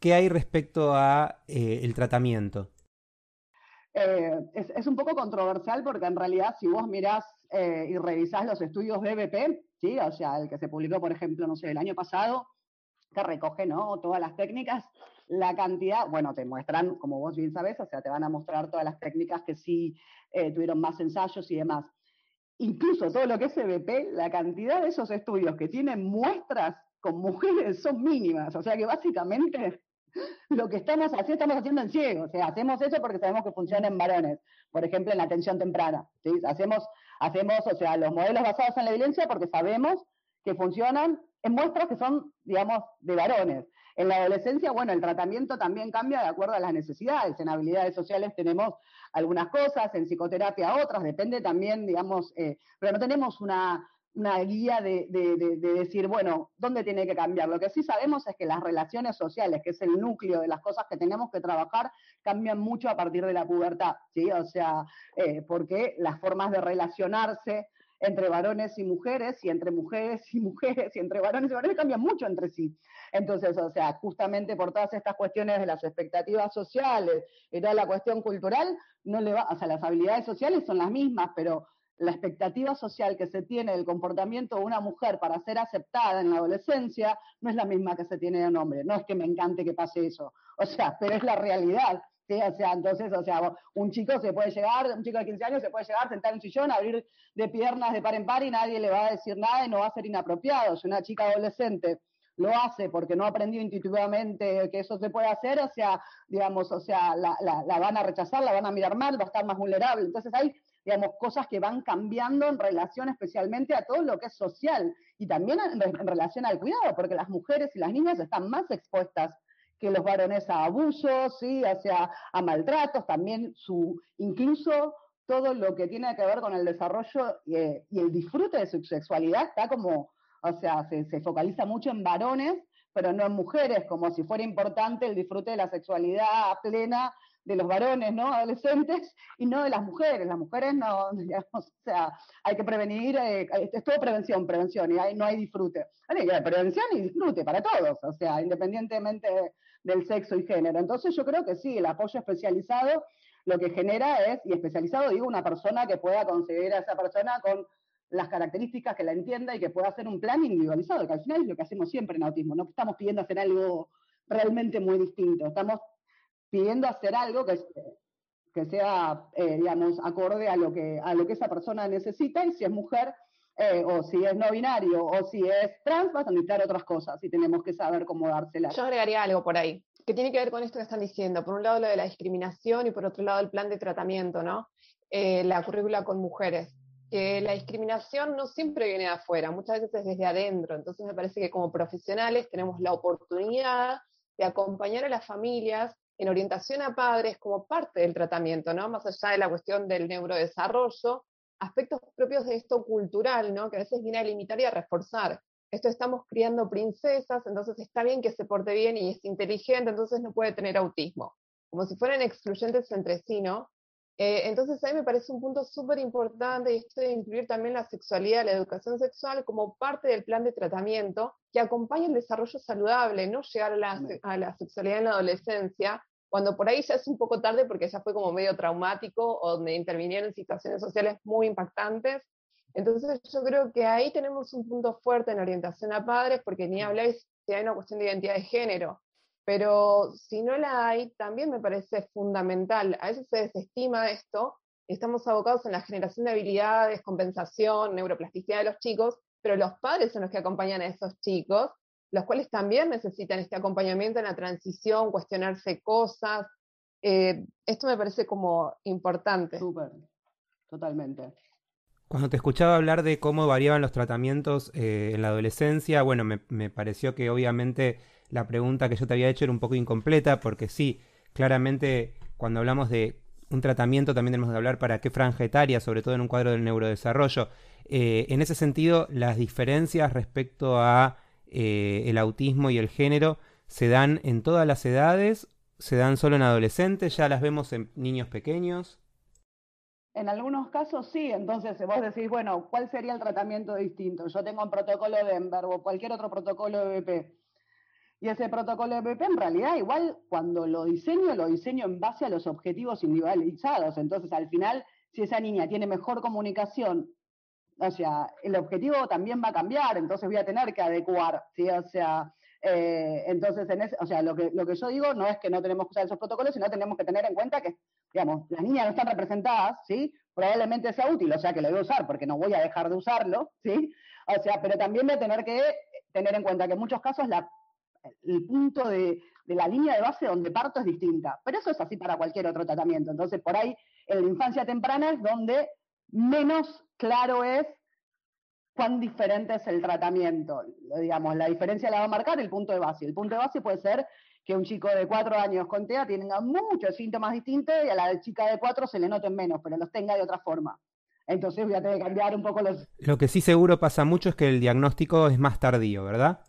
¿qué hay respecto a el tratamiento? Es, es, un poco controversial porque en realidad si vos mirás y revisás los estudios de EBP, ¿sí? o sea, el que se publicó, por ejemplo, no sé, el año pasado, que recoge ¿no? todas las técnicas, la cantidad, bueno, te muestran, como vos bien sabes, o sea, te van a mostrar todas las técnicas que sí eh, tuvieron más ensayos y demás. Incluso todo lo que es EBP, la cantidad de esos estudios que tienen muestras con mujeres son mínimas, o sea que básicamente lo que estamos haciendo, estamos haciendo en ciego, o sea, hacemos eso porque sabemos que funciona en varones, por ejemplo, en la atención temprana, ¿sí? Hacemos, hacemos, o sea, los modelos basados en la evidencia porque sabemos que funcionan en muestras que son, digamos, de varones. En la adolescencia, bueno, el tratamiento también cambia de acuerdo a las necesidades. En habilidades sociales tenemos algunas cosas, en psicoterapia otras, depende también, digamos, eh, pero no tenemos una, guía de, decir, bueno, ¿dónde tiene que cambiar? Lo que sí sabemos es que las relaciones sociales, que es el núcleo de las cosas que tenemos que trabajar, cambian mucho a partir de la pubertad, ¿sí? O sea, eh, porque las formas de relacionarse, entre varones y mujeres, y entre mujeres y mujeres, y entre varones y varones cambian mucho entre sí. Entonces, o sea, justamente por todas estas cuestiones de las expectativas sociales y toda la cuestión cultural, no le va, o sea, las habilidades sociales son las mismas, pero la expectativa social que se tiene del comportamiento de una mujer para ser aceptada en la adolescencia no es la misma que se tiene de un hombre. No es que me encante que pase eso, o sea, pero es la realidad. O sea, entonces, o sea, un chico se puede llegar, un chico de 15 años se puede llegar, sentar en un sillón, abrir de piernas de par en par y nadie le va a decir nada y no va a ser inapropiado. Si una chica adolescente lo hace porque no aprendió intuitivamente que eso se puede hacer, o sea, digamos, o sea, la, la, van a rechazar, la van a mirar mal, va a estar más vulnerable. Entonces hay, digamos, cosas que van cambiando en relación especialmente a todo lo que es social y también en, relación al cuidado, porque las mujeres y las niñas están más expuestas que los varones a abusos, ¿sí? a maltratos, también su, incluso todo lo que tiene que ver con el desarrollo eh, y, el disfrute de su sexualidad está como, o sea, se, se, focaliza mucho en varones, pero no en mujeres, como si fuera importante el disfrute de la sexualidad plena de los varones, ¿no? Adolescentes y no de las mujeres. Las mujeres no, digamos, o sea, hay que prevenir, eh, es todo prevención, prevención, y hay, no hay disfrute. Hay prevención y disfrute para todos, o sea, independientemente del sexo y género. Entonces yo creo que sí, el apoyo especializado lo que genera es, y especializado digo, una persona que pueda conseguir a esa persona con las características que la entienda y que pueda hacer un plan individualizado, que al final es lo que hacemos siempre en autismo, no estamos pidiendo hacer algo realmente muy distinto, estamos pidiendo hacer algo que, que sea, eh, digamos, acorde a lo, que, a lo que esa persona necesita y si es mujer, eh, o si es no binario, o si es trans, vas a necesitar otras cosas y tenemos que saber cómo dárselas. Yo agregaría algo por ahí, que tiene que ver con esto que están diciendo. Por un lado, lo de la discriminación y por otro lado, el plan de tratamiento, ¿no? Eh, la currícula con mujeres. Que la discriminación no siempre viene de afuera, muchas veces es desde adentro. Entonces, me parece que como profesionales tenemos la oportunidad de acompañar a las familias en orientación a padres como parte del tratamiento, ¿no? Más allá de la cuestión del neurodesarrollo, aspectos propios de esto cultural, ¿no? Que a veces viene a limitar y a reforzar. Esto estamos criando princesas, entonces está bien que se porte bien y es inteligente, entonces no puede tener autismo. Como si fueran excluyentes entre sí, ¿no? Eh, entonces a mí me parece un punto súper importante esto de incluir también la sexualidad, la educación sexual como parte del plan de tratamiento que acompaña el desarrollo saludable, no llegar a la, a la sexualidad en la adolescencia, cuando por ahí ya es un poco tarde porque ya fue como medio traumático o donde intervinieron situaciones sociales muy impactantes. Entonces yo creo que ahí tenemos un punto fuerte en orientación a padres porque ni habláis si hay una cuestión de identidad de género, pero si no la hay, también me parece fundamental. A veces se desestima esto, estamos abocados en la generación de habilidades, compensación, neuroplasticidad de los chicos, pero los padres son los que acompañan a esos chicos los cuales también necesitan este acompañamiento en la transición, cuestionarse cosas. Eh, esto me parece como importante. Súper, totalmente. Cuando te escuchaba hablar de cómo variaban los tratamientos eh, en la adolescencia, bueno, me, me, pareció que obviamente la pregunta que yo te había hecho era un poco incompleta, porque sí, claramente cuando hablamos de un tratamiento también tenemos que hablar para qué franja etaria, sobre todo en un cuadro del neurodesarrollo. Eh, en ese sentido, las diferencias respecto a eh, el autismo y el género se dan en todas las edades, se dan solo en adolescentes, ya las vemos en niños pequeños. En algunos casos sí, entonces vos decís, bueno, ¿cuál sería el tratamiento distinto? Yo tengo un protocolo de Denver o cualquier otro protocolo de BP. Y ese protocolo de BP en realidad igual cuando lo diseño, lo diseño en base a los objetivos individualizados. Entonces al final, si esa niña tiene mejor comunicación, o sea, el objetivo también va a cambiar, entonces voy a tener que adecuar, ¿sí? O sea, eh, entonces, en ese, o sea, lo que, lo que yo digo no es que no tenemos que usar esos protocolos, sino tenemos que tener en cuenta que, digamos, las niñas no están representadas, ¿sí? Probablemente sea útil, o sea, que lo voy a usar porque no voy a dejar de usarlo, ¿sí? O sea, pero también voy a tener que tener en cuenta que en muchos casos la, el punto de, de la línea de base donde parto es distinta. Pero eso es así para cualquier otro tratamiento. Entonces, por ahí, en la infancia temprana es donde menos claro es cuán diferente es el tratamiento. Digamos, la diferencia la va a marcar el punto de base. El punto de base puede ser que un chico de cuatro años con TEA tenga muchos síntomas distintos y a la chica de cuatro se le noten menos, pero los tenga de otra forma. Entonces voy a tener que cambiar un poco los... Lo que sí seguro pasa mucho es que el diagnóstico es más tardío, ¿verdad?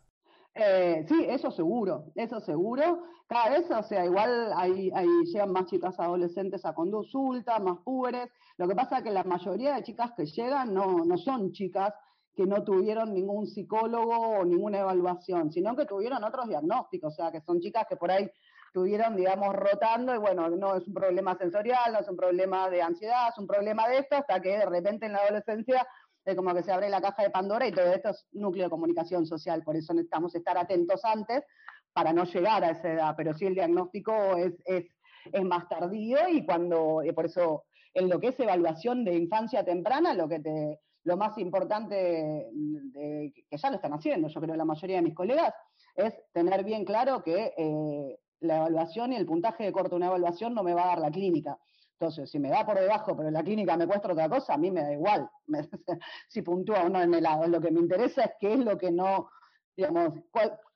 Eh, sí, eso seguro, eso seguro. Cada vez, o sea, igual ahí, ahí llegan más chicas adolescentes a consulta, más púberes. Lo que pasa es que la mayoría de chicas que llegan no, no son chicas que no tuvieron ningún psicólogo o ninguna evaluación, sino que tuvieron otros diagnósticos, o sea, que son chicas que por ahí estuvieron, digamos, rotando y bueno, no es un problema sensorial, no es un problema de ansiedad, es un problema de esto, hasta que de repente en la adolescencia como que se abre la caja de Pandora y todo esto es núcleo de comunicación social, por eso necesitamos estar atentos antes para no llegar a esa edad, pero sí el diagnóstico es, es, es más tardío y cuando, y por eso en lo que es evaluación de infancia temprana, lo que te lo más importante, de, que ya lo están haciendo, yo creo la mayoría de mis colegas, es tener bien claro que eh, la evaluación y el puntaje de corte de una evaluación no me va a dar la clínica. Entonces, si me da por debajo, pero la clínica me cuesta otra cosa, a mí me da igual si puntúa o no en el lado. Lo que me interesa es qué es lo que no, digamos,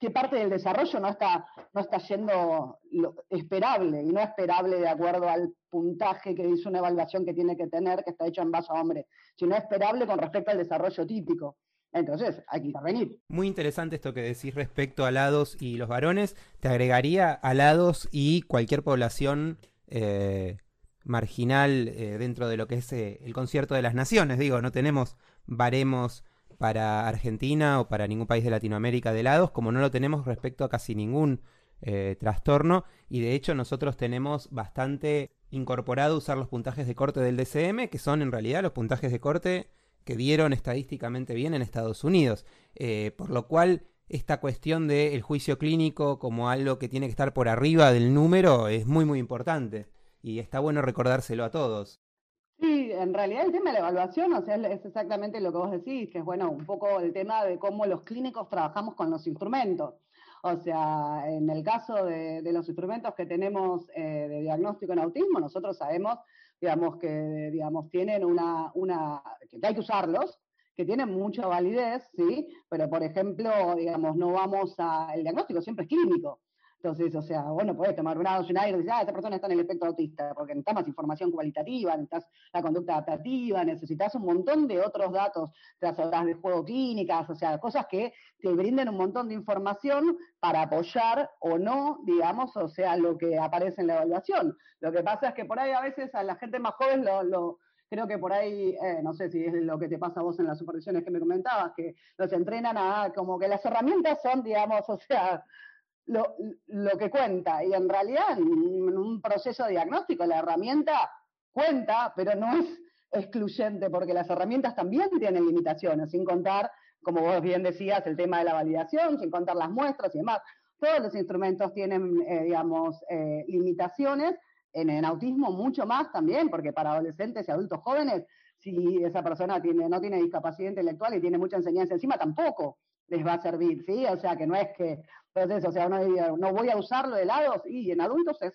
qué parte del desarrollo no está, no está yendo lo esperable y no esperable de acuerdo al puntaje que dice una evaluación que tiene que tener, que está hecho en base a hombre, sino esperable con respecto al desarrollo típico. Entonces, hay que intervenir. Muy interesante esto que decís respecto a lados y los varones. Te agregaría a lados y cualquier población eh, marginal eh, dentro de lo que es eh, el concierto de las naciones. Digo, no tenemos baremos para Argentina o para ningún país de Latinoamérica de lados, como no lo tenemos respecto a casi ningún eh, trastorno. Y de hecho nosotros tenemos bastante incorporado usar los puntajes de corte del DCM, que son en realidad los puntajes de corte que dieron estadísticamente bien en Estados Unidos. Por lo cual esta cuestión del juicio clínico como algo que tiene que estar por arriba del número es muy muy importante. Y está bueno recordárselo a todos. Sí, en realidad el tema de la evaluación, o sea, es exactamente lo que vos decís, que es bueno, un poco el tema de cómo los clínicos trabajamos con los instrumentos. O sea, en el caso de, los instrumentos que tenemos eh, de diagnóstico en autismo, nosotros sabemos, digamos, que digamos, tienen una, una, que hay que usarlos, que tienen mucha validez, ¿sí? Pero, por ejemplo, digamos, no vamos a, el diagnóstico siempre es clínico. Entonces, o sea, bueno, puedes tomar una dosis y decir, ah, esta persona está en el espectro autista, porque necesitas más información cualitativa, necesitas la conducta adaptativa, necesitas un montón de otros datos, las horas de juego clínicas, o sea, cosas que te brinden un montón de información para apoyar o no, digamos, o sea, lo que aparece en la evaluación. Lo que pasa es que por ahí a veces a la gente más joven lo, creo que por ahí, eh, no sé si es lo que te pasa a vos en las supervisiones que me comentabas, que los entrenan a como que las herramientas son, digamos, o sea, lo, lo que cuenta. Y en realidad, en un proceso diagnóstico, la herramienta cuenta, pero no es excluyente, porque las herramientas también tienen limitaciones, sin contar, como vos bien decías, el tema de la validación, sin contar las muestras y demás. Todos los instrumentos tienen, eh, digamos, eh, limitaciones, en, en, autismo mucho más también, porque para adolescentes y adultos jóvenes, si esa persona tiene, no tiene discapacidad intelectual y tiene mucha enseñanza encima, tampoco les va a servir, ¿sí? O sea, que no es que, entonces, o sea, uno no voy a usarlo de helados y en adultos es,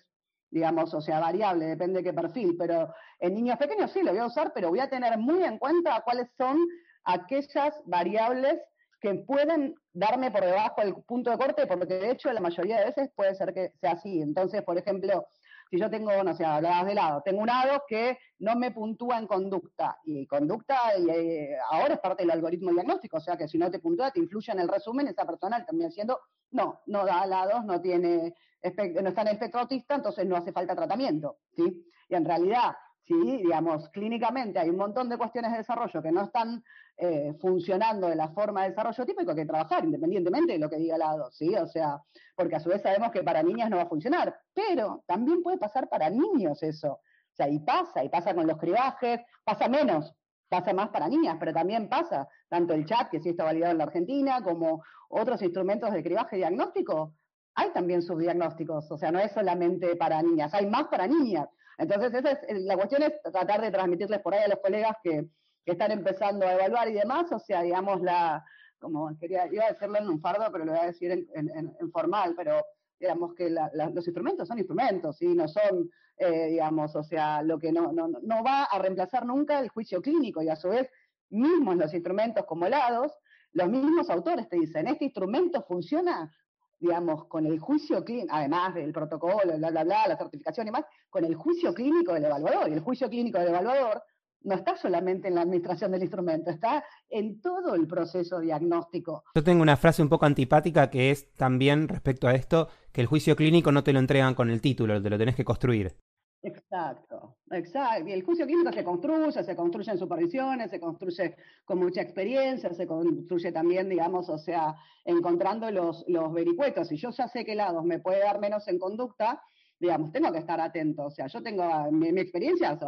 digamos, o sea, variable, depende de qué perfil, pero en niños pequeños sí lo voy a usar, pero voy a tener muy en cuenta cuáles son aquellas variables que pueden darme por debajo el punto de corte, porque de hecho la mayoría de veces puede ser que sea así. Entonces, por ejemplo, si yo tengo, no sé, hablabas de lado, tengo un ADO que no me puntúa en conducta, y conducta eh, ahora es parte del algoritmo diagnóstico, o sea que si no te puntúa, te influye en el resumen, esa persona también siendo, no, no da lados, no tiene, no está en el espectro autista, entonces no hace falta tratamiento, ¿sí? Y en realidad, si, digamos, clínicamente hay un montón de cuestiones de desarrollo que no están eh, funcionando de la forma de desarrollo típico, hay que trabajar independientemente de lo que diga el lado, ¿sí? O sea, porque a su vez sabemos que para niñas no va a funcionar, pero también puede pasar para niños eso. O sea, y pasa, y pasa con los cribajes, pasa menos, pasa más para niñas, pero también pasa, tanto el chat, que sí está validado en la Argentina, como otros instrumentos de cribaje diagnóstico, hay también subdiagnósticos, o sea, no es solamente para niñas, hay más para niñas. Entonces, esa es, la cuestión es tratar de transmitirles por ahí a los colegas que, están empezando a evaluar y demás, o sea, digamos, la, como quería, iba a decirlo en un fardo, pero lo voy a decir en, formal, pero digamos que los instrumentos son instrumentos, y no son, eh, digamos, o sea, lo que no, no, no va a reemplazar nunca el juicio clínico, y a su vez, mismos los instrumentos como helados, los mismos autores te dicen, este instrumento funciona digamos, con el juicio clínico, además del protocolo, bla, bla, bla, la certificación y más, con el juicio clínico del evaluador. Y el juicio clínico del evaluador no está solamente en la administración del instrumento, está en todo el proceso diagnóstico. Yo tengo una frase un poco antipática que es también respecto a esto, que el juicio clínico no te lo entregan con el título, te lo tenés que construir. Exacto, exacto. Y el juicio clínico se construye, se construye en supervisiones, se construye con mucha experiencia, se construye también, digamos, o sea, encontrando los, los vericuetos. Si yo ya sé que lados me puede dar menos en conducta, digamos, tengo que estar atento. O sea, yo tengo, mi, mi experiencia,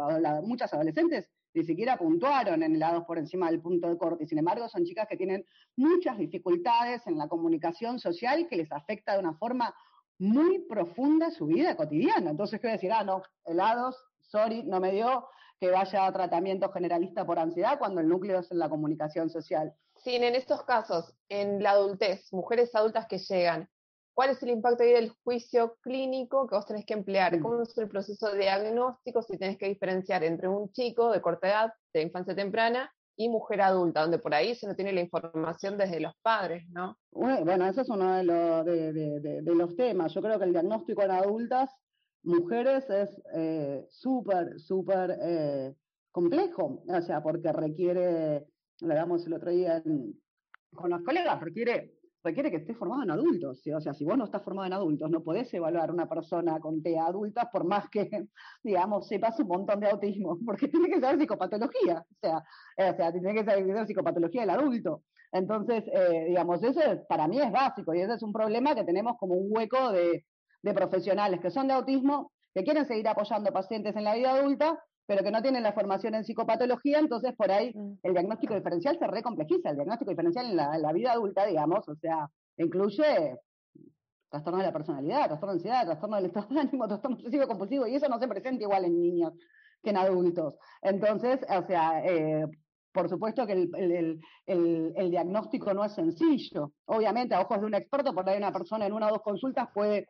muchas adolescentes ni siquiera puntuaron en lados por encima del punto de corte. Y sin embargo, son chicas que tienen muchas dificultades en la comunicación social que les afecta de una forma muy profunda su vida cotidiana. Entonces, ¿qué decir? Ah, no, helados, sorry, no me dio que vaya a tratamiento generalista por ansiedad cuando el núcleo es en la comunicación social. Sí, en estos casos, en la adultez, mujeres adultas que llegan, ¿cuál es el impacto ahí del juicio clínico que vos tenés que emplear? Mm. ¿Cómo es el proceso de diagnóstico si tenés que diferenciar entre un chico de corta edad, de infancia temprana, y mujer adulta, donde por ahí se no tiene la información desde los padres, ¿no? Bueno, ese es uno de, los temas. Yo creo que el diagnóstico en adultas, mujeres, es eh, súper, súper eh, complejo, o sea, porque requiere, lo damos el otro día con los colegas, requiere requiere que estés formado en adultos. O sea, si vos no estás formado en adultos, no podés evaluar a una persona con TEA adulta por más que, digamos, sepas un montón de autismo, porque tiene que saber psicopatología. O sea, eh, o sea tiene que saber psicopatología del adulto. Entonces, eh, digamos, eso para mí es básico y ese es un problema que tenemos como un hueco de, de profesionales que son de autismo, que quieren seguir apoyando pacientes en la vida adulta, pero que no tienen la formación en psicopatología, entonces por ahí mm. el diagnóstico diferencial se recomplejiza. El diagnóstico diferencial en la, vida adulta, digamos, o sea, incluye trastorno de la personalidad, trastorno de ansiedad, trastorno del estado de ánimo, trastorno obsesivo compulsivo, y eso no se presenta igual en niños que en adultos. Entonces, o sea, eh, por supuesto que el, el, diagnóstico no es sencillo. Obviamente, a ojos de un experto, por ahí una persona en una o dos consultas puede,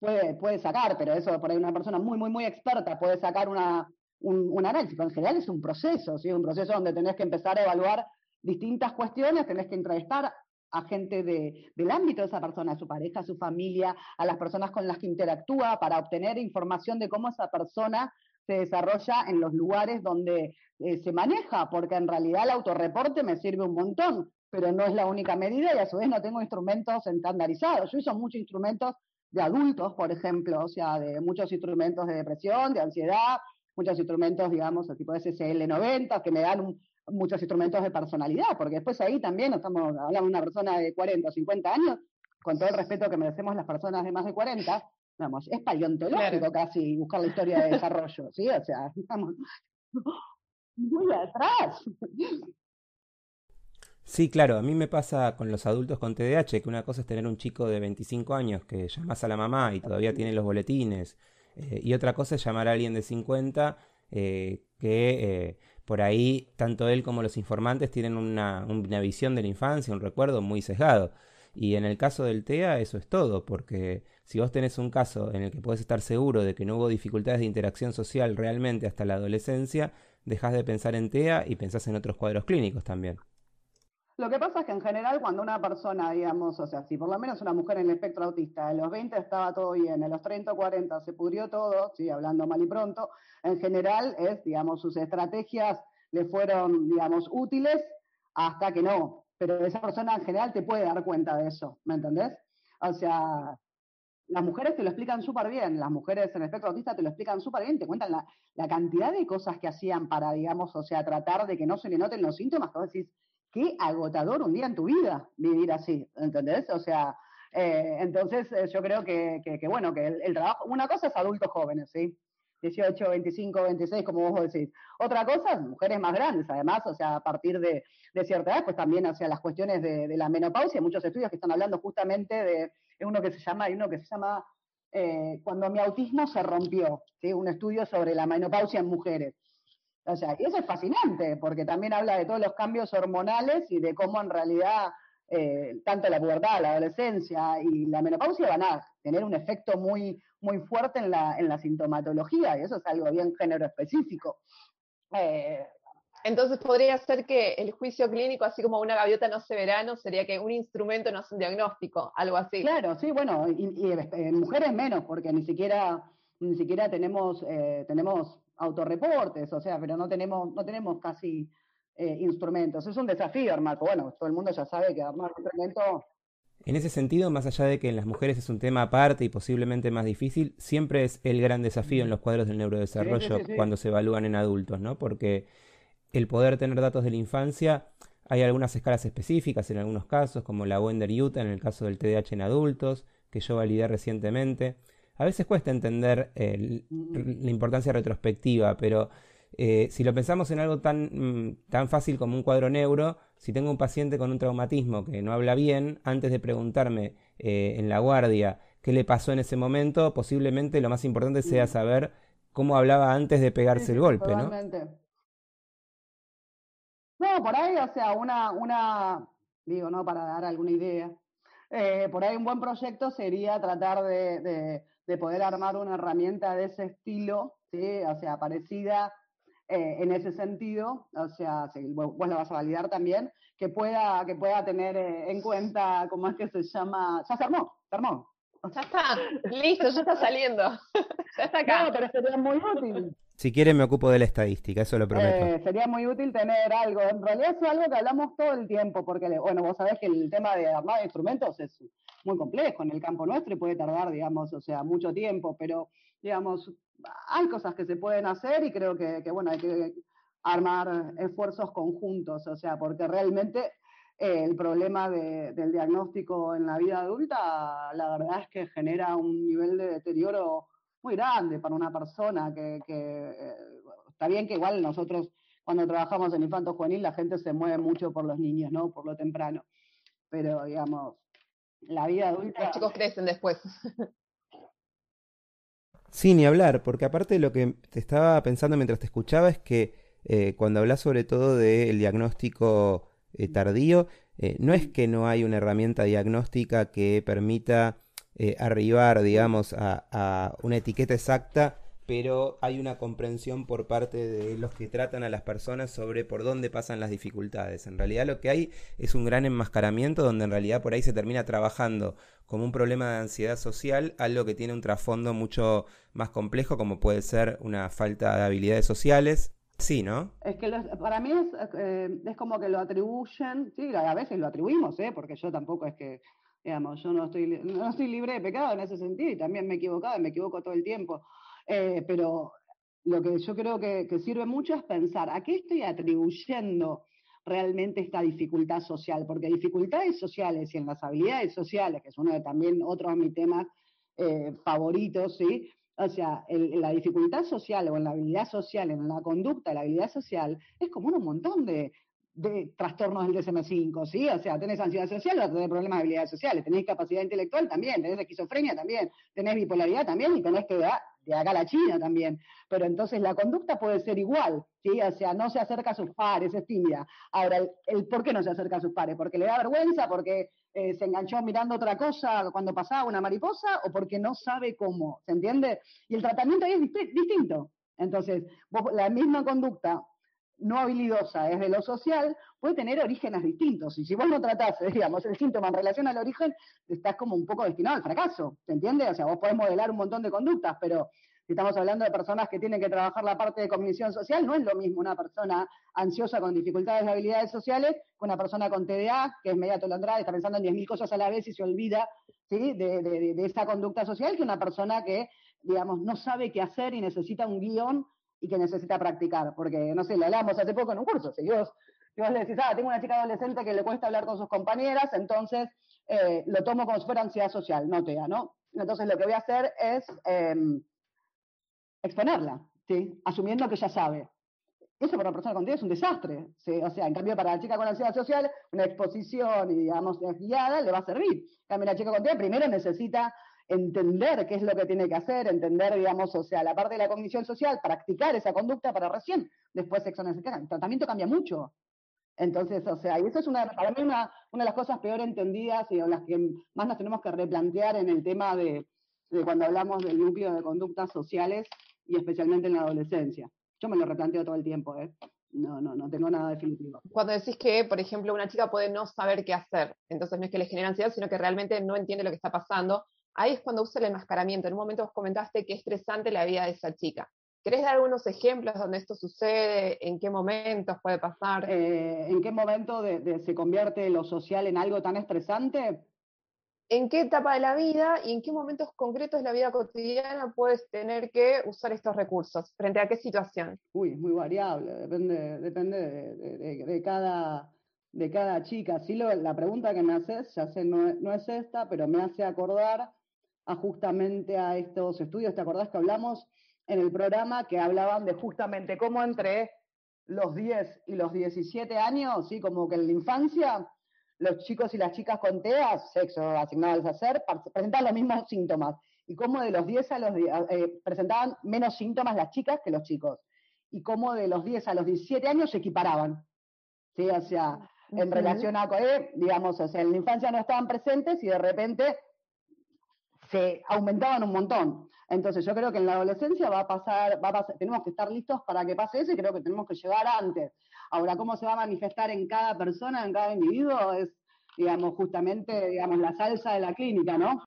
puede, puede sacar, pero eso por ahí una persona muy, muy, muy experta puede sacar una, un, análisis, en general es un proceso, ¿sí? un proceso donde tenés que empezar a evaluar distintas cuestiones, tenés que entrevistar a gente de, del ámbito de esa persona, a su pareja, a su familia, a las personas con las que interactúa, para obtener información de cómo esa persona se desarrolla en los lugares donde eh, se maneja, porque en realidad el autorreporte me sirve un montón, pero no es la única medida y a su vez no tengo instrumentos estandarizados. Yo uso muchos instrumentos de adultos, por ejemplo, o sea, de muchos instrumentos de depresión, de ansiedad, muchos instrumentos, digamos, el tipo de SSL90, que me dan muchos instrumentos de personalidad, porque después ahí también estamos hablando de una persona de 40 o 50 años, con todo el respeto que merecemos las personas de más de 40, vamos, es paleontológico casi buscar la historia de desarrollo, ¿sí? O sea, estamos muy atrás. Sí, claro, a mí me pasa con los adultos con TDAH que una cosa es tener un chico de 25 años que llamas a la mamá y todavía tiene los boletines eh, y otra cosa es llamar a alguien de 50 eh, que eh, por ahí tanto él como los informantes tienen una, visión de la infancia, un recuerdo muy sesgado. Y en el caso del TEA eso es todo, porque si vos tenés un caso en el que puedes estar seguro de que no hubo dificultades de interacción social realmente hasta la adolescencia, dejas de pensar en TEA y pensás en otros cuadros clínicos también. Lo que pasa es que en general cuando una persona, digamos, o sea, si por lo menos una mujer en el espectro autista, en los 20 estaba todo bien, en los 30 o 40 se pudrió todo, sí, hablando mal y pronto, en general es, digamos, sus estrategias le fueron, digamos, útiles hasta que no. Pero esa persona en general te puede dar cuenta de eso, ¿me entendés? O sea, las mujeres te lo explican súper bien, las mujeres en el espectro autista te lo explican súper bien, te cuentan la, la, cantidad de cosas que hacían para, digamos, o sea, tratar de que no se le noten los síntomas, que vos decís, qué agotador un día en tu vida vivir así, ¿entendés? O sea, eh, entonces eh, yo creo que, bueno, que el, trabajo, una cosa es adultos jóvenes, ¿sí? 18, 25, 26, como vos decís. Otra cosa, mujeres más grandes, además, o sea, a partir de, cierta edad, pues también hacia las cuestiones de, la menopausia, muchos estudios que están hablando justamente de, de uno que se llama, hay uno que se llama eh, Cuando mi autismo se rompió, ¿sí? un estudio sobre la menopausia en mujeres. O sea, y eso es fascinante, porque también habla de todos los cambios hormonales y de cómo en realidad eh, tanto la pubertad, la adolescencia y la menopausia van a tener un efecto muy, muy fuerte en la, en la sintomatología, y eso es algo bien género específico. Eh, entonces podría ser que el juicio clínico, así como una gaviota no se verano, sería que un instrumento no es un diagnóstico, algo así. Claro, sí, bueno, y, y en mujeres menos, porque ni siquiera, ni siquiera tenemos, eh, tenemos autorreportes, o sea, pero no tenemos, no tenemos casi eh, instrumentos. Es un desafío armar, bueno, todo el mundo ya sabe que armar un instrumento... En ese sentido, más allá de que en las mujeres es un tema aparte y posiblemente más difícil, siempre es el gran desafío en los cuadros del neurodesarrollo sí, sí, sí, cuando se evalúan en adultos, ¿no? Porque el poder tener datos de la infancia, hay algunas escalas específicas en algunos casos, como la Wender-Utah en el caso del TDAH en adultos, que yo validé recientemente. A veces cuesta entender eh, la importancia retrospectiva, pero eh, si lo pensamos en algo tan, mm, tan fácil como un cuadro neuro, si tengo un paciente con un traumatismo que no habla bien, antes de preguntarme eh, en la guardia qué le pasó en ese momento, posiblemente lo más importante sea saber cómo hablaba antes de pegarse sí, el golpe, totalmente. ¿no? No, por ahí, o sea, una, una, digo, no para dar alguna idea, eh, por ahí un buen proyecto sería tratar de, de, de, poder armar una herramienta de ese estilo, ¿sí? o sea, parecida eh, en ese sentido, o sea, si vos, vos la vas a validar también, que pueda, que pueda tener eh, en cuenta, ¿cómo es que se llama? Ya se armó, se armó. Ya está, listo, ya está saliendo. ya está acá. No, pero sería muy útil. Si quieren me ocupo de la estadística, eso lo prometo. Eh, sería muy útil tener algo. En realidad es algo que hablamos todo el tiempo, porque, bueno, vos sabés que el tema de armar instrumentos es muy complejo en el campo nuestro y puede tardar, digamos, o sea, mucho tiempo, pero, digamos, hay cosas que se pueden hacer y creo que, que bueno, hay que armar esfuerzos conjuntos, o sea, porque realmente eh, el problema de, del diagnóstico en la vida adulta, la verdad es que genera un nivel de deterioro muy grande para una persona que, está bien que igual nosotros cuando trabajamos en infanto juvenil la gente se mueve mucho por los niños, ¿no? Por lo temprano. Pero digamos, la vida adulta. Los chicos crecen después. Sí, ni hablar, porque aparte de lo que te estaba pensando mientras te escuchaba es que eh, cuando hablas sobre todo del diagnóstico eh, tardío, eh, no es que no hay una herramienta diagnóstica que permita eh, arribar, digamos, a, a, una etiqueta exacta, pero hay una comprensión por parte de los que tratan a las personas sobre por dónde pasan las dificultades. En realidad lo que hay es un gran enmascaramiento donde en realidad por ahí se termina trabajando como un problema de ansiedad social, algo que tiene un trasfondo mucho más complejo como puede ser una falta de habilidades sociales, Sí, ¿no? Es que los, para mí es, eh, es, como que lo atribuyen, sí, a veces lo atribuimos, ¿eh? porque yo tampoco es que, digamos, yo no estoy, no estoy libre de pecado en ese sentido y también me he equivocado y me equivoco todo el tiempo. Eh, pero lo que yo creo que, sirve mucho es pensar, ¿a qué estoy atribuyendo realmente esta dificultad social? Porque dificultades sociales y en las habilidades sociales, que es uno de también otros de mis temas eh, favoritos, ¿sí? O sea, el, la dificultad social o en la habilidad social, en la conducta, la habilidad social, es como un montón de, de trastornos del DSM-5, ¿sí? O sea, tenés ansiedad social, vas a problemas de habilidades sociales, tenés capacidad intelectual también, tenés esquizofrenia también, tenés bipolaridad también y tenés que de, acá la China también. Pero entonces la conducta puede ser igual, ¿sí? O sea, no se acerca a sus pares, es tímida. Ahora, el, el por qué no se acerca a sus pares, porque le da vergüenza, porque eh, se enganchó mirando otra cosa cuando pasaba una mariposa o porque no sabe cómo, ¿se entiende? Y el tratamiento ahí es dist distinto. Entonces, vos, la misma conducta no habilidosa desde lo social puede tener orígenes distintos. Y si vos no tratás, digamos, el síntoma en relación al origen, estás como un poco destinado al fracaso, ¿te entiendes? O sea, vos podés modelar un montón de conductas, pero si estamos hablando de personas que tienen que trabajar la parte de cognición social, no es lo mismo una persona ansiosa con dificultades de habilidades sociales que una persona con TDA, que es media atolondrada, está pensando en 10.000 cosas a la vez y se olvida ¿sí? de, de esa conducta social, que una persona que, digamos, no sabe qué hacer y necesita un guion y que necesita practicar, porque, no sé, lo hablamos hace poco en un curso, si vos, vos le decís, ah, tengo una chica adolescente que le cuesta hablar con sus compañeras, entonces eh, lo tomo como si fuera ansiedad social, no TEA, ¿no? Entonces lo que voy a hacer es em, exponerla, ¿sí? Asumiendo que ya sabe. Eso para una persona con TEA es un desastre. O sea, en cambio para la chica con ansiedad social, una exposición, digamos, guiada le va a servir. En cambio, la chica con TEA primero necesita entender qué es lo que tiene que hacer, entender, digamos, o sea, la parte de la cognición social, practicar esa conducta para recién después sexo El tratamiento cambia mucho. Entonces, o sea, y eso es una, para mí una, una de las cosas peor entendidas y las que más nos tenemos que replantear en el tema de, de cuando hablamos del núcleo de conductas sociales y especialmente en la adolescencia. Yo me lo replanteo todo el tiempo, ¿eh? No, no, no tengo nada definitivo. Cuando decís que, por ejemplo, una chica puede no saber qué hacer, entonces no es que le genera ansiedad, sino que realmente no entiende lo que está pasando, ahí es cuando usa el enmascaramiento. En un momento vos comentaste que es estresante la vida de esa chica. ¿Querés dar algunos ejemplos donde esto sucede? ¿En qué momentos puede pasar? Eh, ¿En qué momento se convierte lo social en algo tan estresante? ¿En qué etapa de la vida y en qué momentos concretos de la vida cotidiana puedes tener que usar estos recursos? ¿Frente a qué situación? Uy, muy variable, depende, depende de, cada, de cada chica. Sí, la pregunta que me haces, ya sé, no es esta, pero me hace acordar justamente a estos estudios. ¿Te acordás que hablamos en el programa que hablaban de justamente cómo entre los 10 y los 17 años, ¿sí? como que en la infancia, los chicos y las chicas con TEA, sexo asignado al hacer, presentaban los mismos síntomas. Y cómo de los 10 a los eh, presentaban menos síntomas las chicas que los chicos. Y cómo de los 10 a los 17 años se equiparaban. ¿sí? O sea, en relación a, eh, digamos, o sea, en la infancia no estaban presentes y de repente se aumentaban un montón. Entonces yo creo que en la adolescencia va a pasar, va a pasar, tenemos que estar listos para que pase eso y creo que tenemos que llegar antes. Ahora, cómo se va a manifestar en cada persona, en cada individuo, es, digamos, justamente, digamos, la salsa de la clínica, ¿no?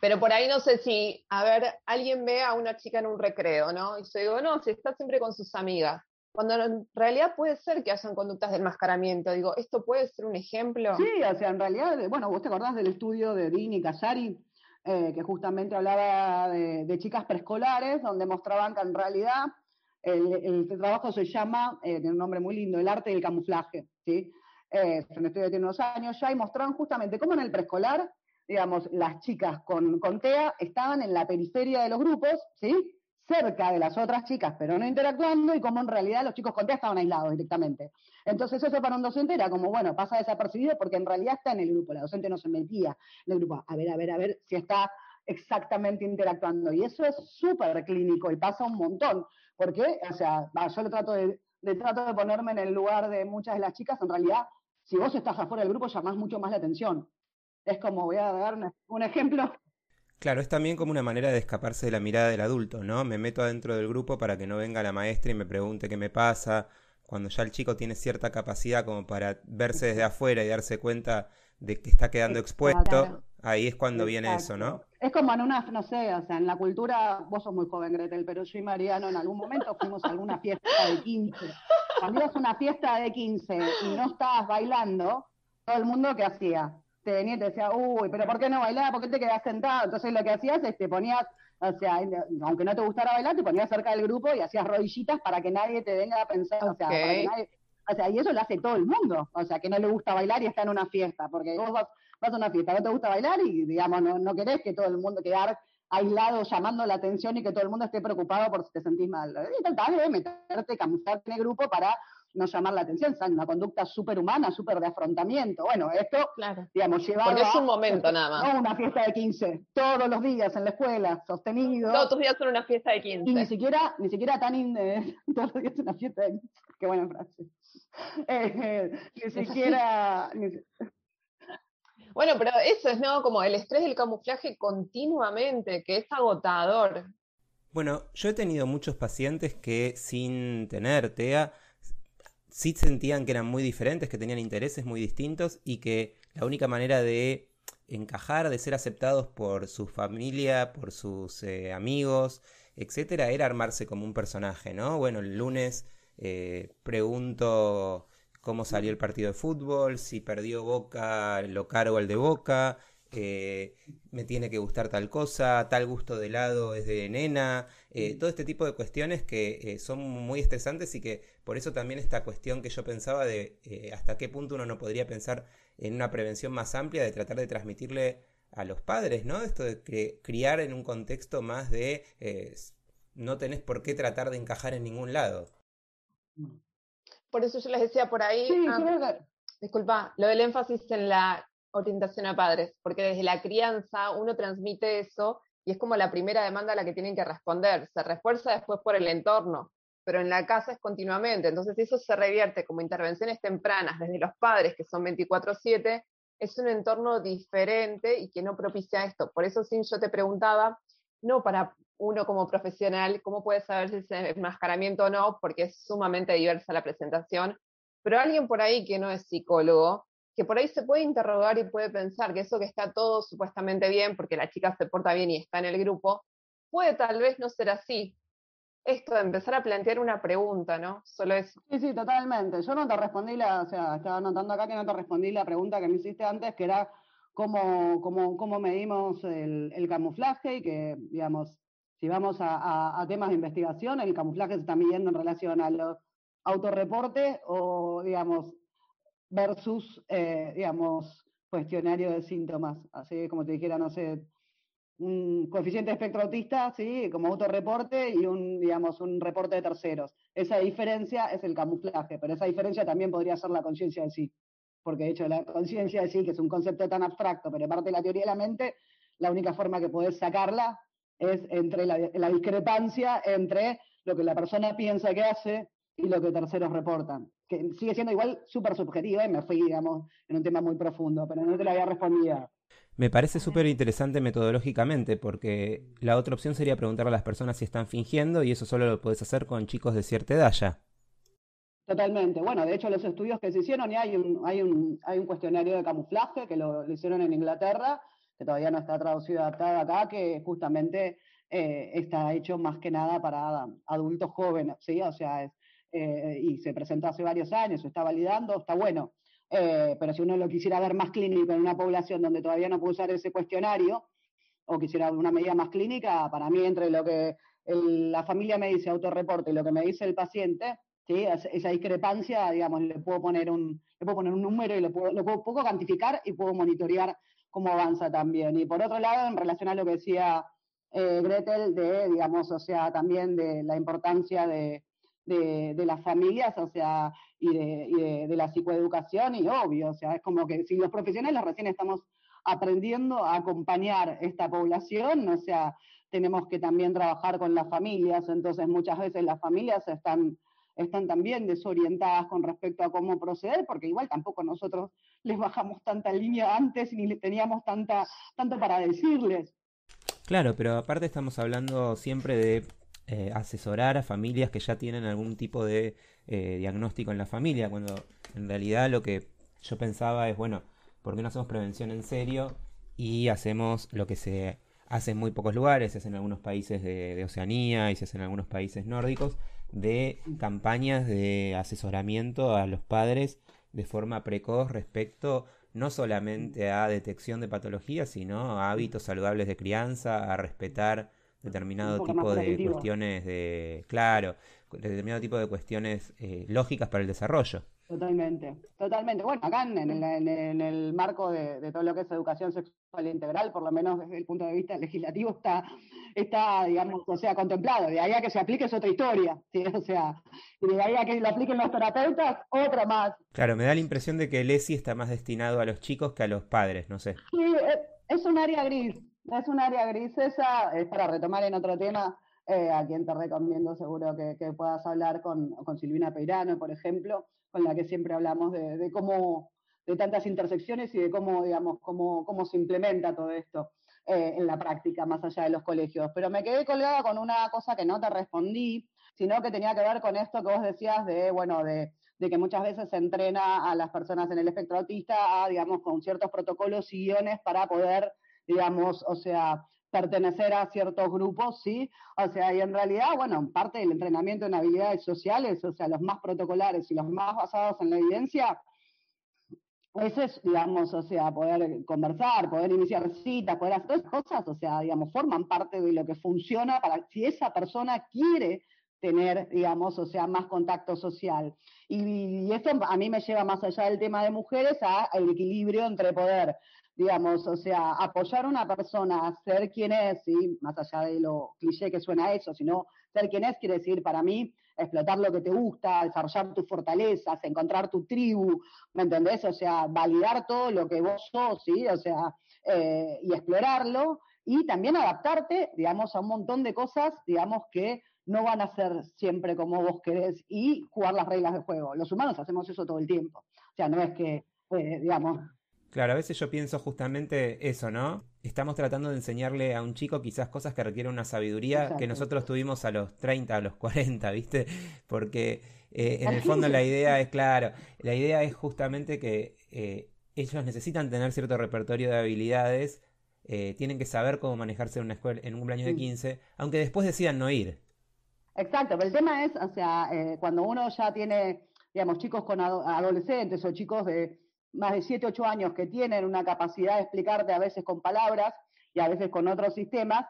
Pero por ahí no sé si, a ver, alguien ve a una chica en un recreo, ¿no? Y yo digo, no, si está siempre con sus amigas. Cuando en realidad puede ser que hayan conductas de enmascaramiento. Digo, ¿esto puede ser un ejemplo? Sí, o sea, en realidad, bueno, vos te acordás del estudio de Dini Casari, eh, que justamente hablaba de, chicas preescolares, donde mostraban que en realidad el, trabajo se llama, eh, tiene un nombre muy lindo, el arte del camuflaje, ¿sí? Eh, estudio unos años ya, y mostraban justamente cómo en el preescolar, digamos, las chicas con, con TEA estaban en la periferia de los grupos, ¿sí? Cerca de las otras chicas, pero no interactuando, y como en realidad los chicos con TEA estaban aislados directamente. Entonces eso para un docente era como, bueno, pasa desapercibido porque en realidad está en el grupo, la docente no se metía en el grupo, a ver, a ver, a ver si está exactamente interactuando. Y eso es súper clínico y pasa un montón, porque, o sea, yo lo trato de, trato de ponerme en el lugar de muchas de las chicas, en realidad, si vos estás afuera del grupo, llamás mucho más la atención. Es como, voy a dar un ejemplo Claro, es también como una manera de escaparse de la mirada del adulto, ¿no? Me meto adentro del grupo para que no venga la maestra y me pregunte qué me pasa. Cuando ya el chico tiene cierta capacidad como para verse desde afuera y darse cuenta de que está quedando expuesto, ahí es cuando viene eso, ¿no? Es como en una, no sé, o sea, en la cultura, vos sos muy joven, Gretel, pero yo y Mariano en algún momento fuimos a alguna fiesta de 15. Cuando ibas a una fiesta de 15 y no estabas bailando, todo el mundo, ¿qué hacía? Te venía y te decía, uy, pero ¿por qué no bailar? ¿Por qué te quedás sentado? Entonces lo que hacías es te ponías, o sea, aunque no te gustara bailar, te ponías cerca del grupo y hacías rodillitas para que nadie te venga a pensar, o sea, para que nadie, o sea, y eso lo hace todo el mundo, o sea, que no le gusta bailar y está en una fiesta, porque vos vas, vas a una fiesta, no te gusta bailar y, digamos, no, no querés que todo el mundo quedar aislado llamando la atención y que todo el mundo esté preocupado por si te sentís mal. Y tratar de meterte, camuflarte en el grupo para no llamar la atención, es una conducta superhumana, súper de afrontamiento. Bueno, esto, digamos, llevado Porque es un momento nada más. No una fiesta de 15, todos los días en la escuela, sostenido. Todos los días son una fiesta de 15. Y ni siquiera, ni siquiera tan, todos los días una fiesta de 15. Qué buena frase. Eh, ni siquiera... Bueno, pero eso es, ¿no? Como el estrés del camuflaje continuamente, que es agotador. Bueno, yo he tenido muchos pacientes que sin tener TEA sí sentían que eran muy diferentes, que tenían intereses muy distintos y que la única manera de encajar, de ser aceptados por su familia, por sus eh, amigos, etcétera, era armarse como un personaje, ¿no? Bueno, el lunes eh, pregunto cómo salió el partido de fútbol, si perdió Boca, lo cargo el de Boca, eh, me tiene que gustar tal cosa, tal gusto de helado es de nena, eh, todo este tipo de cuestiones que eh, son muy estresantes y que por eso también esta cuestión que yo pensaba de hasta qué punto uno no podría pensar en una prevención más amplia de tratar de transmitirle a los padres, ¿no? Esto de que criar en un contexto más de no tenés por qué tratar de encajar en ningún lado. Por eso yo les decía por ahí, ah, disculpa, lo del énfasis en la orientación a padres, porque desde la crianza uno transmite eso y es como la primera demanda a la que tienen que responder. Se refuerza después por el entorno, pero en la casa es continuamente. Entonces eso se revierte como intervenciones tempranas desde los padres, que son 24/7, es un entorno diferente y que no propicia esto. Por eso, Sin, yo te preguntaba, no para uno como profesional, cómo puede saber si es enmascaramiento o no, porque es sumamente diversa la presentación, pero alguien por ahí que no es psicólogo, que por ahí se puede interrogar y puede pensar que eso que está todo supuestamente bien, porque la chica se porta bien y está en el grupo, puede tal vez no ser así. Esto de empezar a plantear una pregunta, ¿no? Solo eso. Sí, sí, totalmente. Yo no te respondí la, o sea, estaba notando acá que no te respondí la pregunta que me hiciste antes, que era cómo, cómo, cómo medimos el, el camuflaje y que, digamos, si vamos a, a, temas de investigación, el camuflaje se está midiendo en relación a los autorreportes o, digamos, versus, eh, digamos, cuestionario de síntomas. Así como te dijera, no sé, un coeficiente de espectro autista, ¿sí? como autorreporte y un, digamos, un reporte de terceros. Esa diferencia es el camuflaje, pero esa diferencia también podría ser la conciencia de sí. Porque de hecho la conciencia de sí, que es un concepto tan abstracto, pero parte de la teoría de la mente, la única forma que podés sacarla es entre la, la discrepancia entre lo que la persona piensa que hace y lo que terceros reportan. Que sigue siendo igual súper subjetiva y me fui, digamos, en un tema muy profundo, pero no te lo había respondido. Me parece súper interesante metodológicamente, porque la otra opción sería preguntarle a las personas si están fingiendo y eso solo lo puedes hacer con chicos de cierta edad ya. Totalmente. Bueno, de hecho los estudios que se hicieron, y hay un, hay un, hay un cuestionario de camuflaje que lo, hicieron en Inglaterra, que todavía no está traducido adaptado acá, que justamente eh, está hecho más que nada para adultos jóvenes, ¿sí? O sea, es, eh, y se presentó hace varios años, se está validando, está bueno. Eh, pero si uno lo quisiera ver más clínico en una población donde todavía no puede usar ese cuestionario, o quisiera una medida más clínica, para mí entre lo que la familia me dice autorreporte y lo que me dice el paciente, ¿sí? esa discrepancia, digamos, le puedo poner un, le puedo poner un número y lo puedo, lo puedo, puedo cuantificar y puedo monitorear cómo avanza también. Y por otro lado, en relación a lo que decía eh, Gretel, de, digamos, o sea, también de la importancia de, de, las familias, o sea, y, de, de, la psicoeducación, y obvio, o sea, es como que si los profesionales recién estamos aprendiendo a acompañar esta población, o sea, tenemos que también trabajar con las familias, entonces muchas veces las familias están, están también desorientadas con respecto a cómo proceder, porque igual tampoco nosotros les bajamos tanta línea antes ni teníamos tanta, tanto para decirles. Claro, pero aparte estamos hablando siempre de eh, asesorar a familias que ya tienen algún tipo de eh, diagnóstico en la familia, cuando en realidad lo que yo pensaba es, bueno, ¿por qué no hacemos prevención en serio y hacemos lo que se hace en muy pocos lugares, se hace en algunos países de, de Oceanía y se hace en algunos países nórdicos, de campañas de asesoramiento a los padres de forma precoz respecto no solamente a detección de patologías, sino a hábitos saludables de crianza, a respetar determinado tipo de cuestiones de, claro, determinado tipo de cuestiones eh, lógicas para el desarrollo. Totalmente, totalmente. Bueno, acá en, el, marco de, todo lo que es educación sexual integral, por lo menos desde el punto de vista legislativo, está, está digamos, o sea, contemplado. De ahí a que se aplique es otra historia, O sea, y de ahí a que lo apliquen los terapeutas, otra más. Claro, me da la impresión de que el ESI está más destinado a los chicos que a los padres, no sé. Sí, eh, es un área gris, es un área gris esa, es para retomar en otro tema, eh, a quien te recomiendo seguro que, puedas hablar con, con, Silvina Peirano, por ejemplo, con la que siempre hablamos de, cómo, de tantas intersecciones y de cómo, digamos, cómo, cómo se implementa todo esto eh, en la práctica, más allá de los colegios. Pero me quedé colgada con una cosa que no te respondí, sino que tenía que ver con esto que vos decías de, bueno, de, de que muchas veces se entrena a las personas en el espectro autista a, digamos, con ciertos protocolos y guiones para poder, digamos, o sea, pertenecer a ciertos grupos, ¿sí? O sea, y en realidad, bueno, parte del entrenamiento en habilidades sociales, o sea, los más protocolares y los más basados en la evidencia, eso es, digamos, o sea, poder conversar, poder iniciar citas, poder hacer todas esas cosas, o sea, digamos, forman parte de lo que funciona para si esa persona quiere tener, digamos, o sea, más contacto social. Y, y, eso a mí me lleva más allá del tema de mujeres a el equilibrio entre poder, digamos, o sea, apoyar a una persona ser quien es, ¿sí? más allá de lo cliché que suena eso, sino ser quien es quiere decir para mí explotar lo que te gusta, desarrollar tus fortalezas, encontrar tu tribu, ¿me entendés? O sea, validar todo lo que vos sos, ¿sí? O sea, eh, y explorarlo, y también adaptarte, digamos, a un montón de cosas, digamos, que no van a ser siempre como vos querés, y jugar las reglas del juego. Los humanos hacemos eso todo el tiempo. O sea, no es que, pues, digamos, Claro, a veces yo pienso justamente eso, ¿no? Estamos tratando de enseñarle a un chico quizás cosas que requieren una sabiduría Exacto. que nosotros tuvimos a los 30, a los 40, ¿viste? Porque eh, en el fondo la idea es, claro, la idea es justamente que eh, ellos necesitan tener cierto repertorio de habilidades, eh, tienen que saber cómo manejarse en una escuela, en un cumpleaños de Sí. 15, aunque después decidan no ir. Exacto, pero el tema es, o sea, cuando uno ya tiene, digamos, chicos con ado- adolescentes o chicos de más de 7, 8 años que tienen una capacidad de explicarte a veces con palabras y a veces con otros sistemas,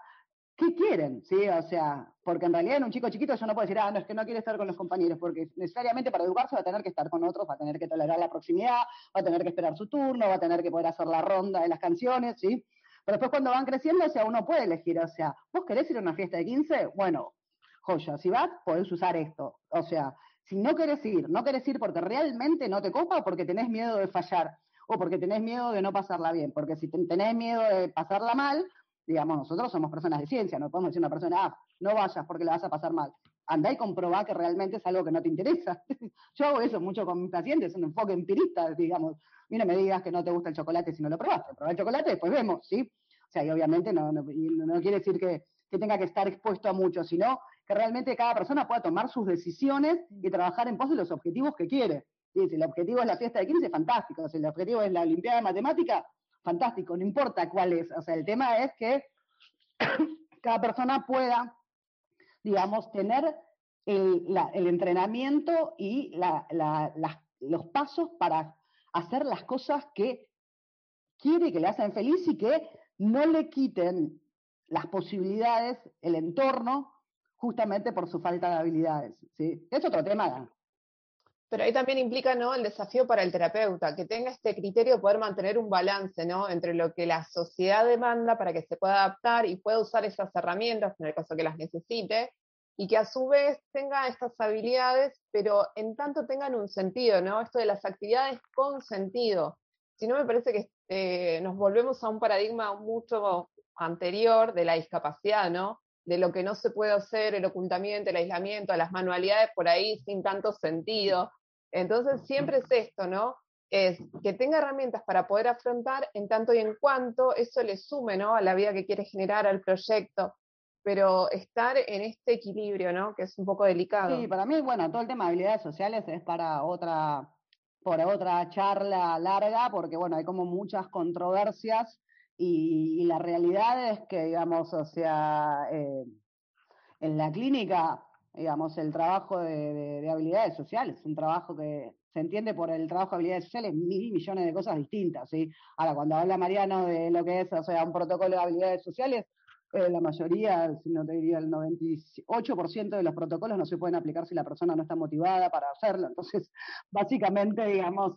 ¿qué quieren? ¿Sí? O sea, porque en realidad en un chico chiquito yo no puedo decir, ah, no, es que no quiere estar con los compañeros, porque necesariamente para educarse va a tener que estar con otros, va a tener que tolerar la proximidad, va a tener que esperar su turno, va a tener que poder hacer la ronda de las canciones, ¿sí? Pero después cuando van creciendo, o sea, uno puede elegir, o sea, ¿vos querés ir a una fiesta de 15? Bueno, joya, si vas, podés usar esto. O sea, si no querés ir, no querés ir porque realmente no te copa porque tenés miedo de fallar o porque tenés miedo de no pasarla bien, porque si ten- tenés miedo de pasarla mal, digamos, nosotros somos personas de ciencia, no podemos decir a una persona, ah, no vayas porque la vas a pasar mal. Andá y comprobá que realmente es algo que no te interesa. Yo hago eso mucho con mis pacientes, un enfoque empirista, digamos. Mira, me digas que no te gusta el chocolate si no lo probaste. Probá el chocolate, después vemos, ¿sí? O sea, y obviamente no, no, y no- no quiere decir que, que tenga que estar expuesto a mucho, sino que realmente cada persona pueda tomar sus decisiones y trabajar en pos de los objetivos que quiere. Si el objetivo es la fiesta de 15, fantástico. Si el objetivo es la Olimpiada de Matemática, fantástico. No importa cuál es. O sea, el tema es que cada persona pueda, digamos, tener el, entrenamiento y los pasos para hacer las cosas que quiere, que le hacen feliz y que no le quiten las posibilidades, el entorno, justamente por su falta de habilidades. ¿sí? Es otro tema. Pero ahí también implica, ¿no? El desafío para el terapeuta, que tenga este criterio de poder mantener un balance, ¿no? Entre lo que la sociedad demanda para que se pueda adaptar y pueda usar esas herramientas en el caso que las necesite, y que a su vez tenga estas habilidades, pero en tanto tengan un sentido, ¿no? Esto de las actividades con sentido. Si no, me parece que eh, nos volvemos a un paradigma mucho anterior de la discapacidad, ¿no? De lo que no se puede hacer, el ocultamiento, el aislamiento, las manualidades por ahí sin tanto sentido. Entonces, siempre es esto, ¿no? Es que tenga herramientas para poder afrontar en tanto y en cuanto eso le sume, ¿no? A la vida que quiere generar, al proyecto. Pero estar en este equilibrio, ¿no? Que es un poco delicado. Sí, para mí, bueno, todo el tema de habilidades sociales es para otra, por otra charla larga, porque bueno, hay como muchas controversias y, y la realidad es que, digamos, o sea, eh, en la clínica, digamos, el trabajo de, de- de habilidades sociales, es un trabajo que se entiende por el trabajo de habilidades sociales mil millones de cosas distintas, ¿sí? Ahora, cuando habla Mariano de lo que es, o sea, un protocolo de habilidades sociales, eh, la mayoría, si no te diría el 98% de los protocolos no se pueden aplicar si la persona no está motivada para hacerlo. Entonces, básicamente, digamos,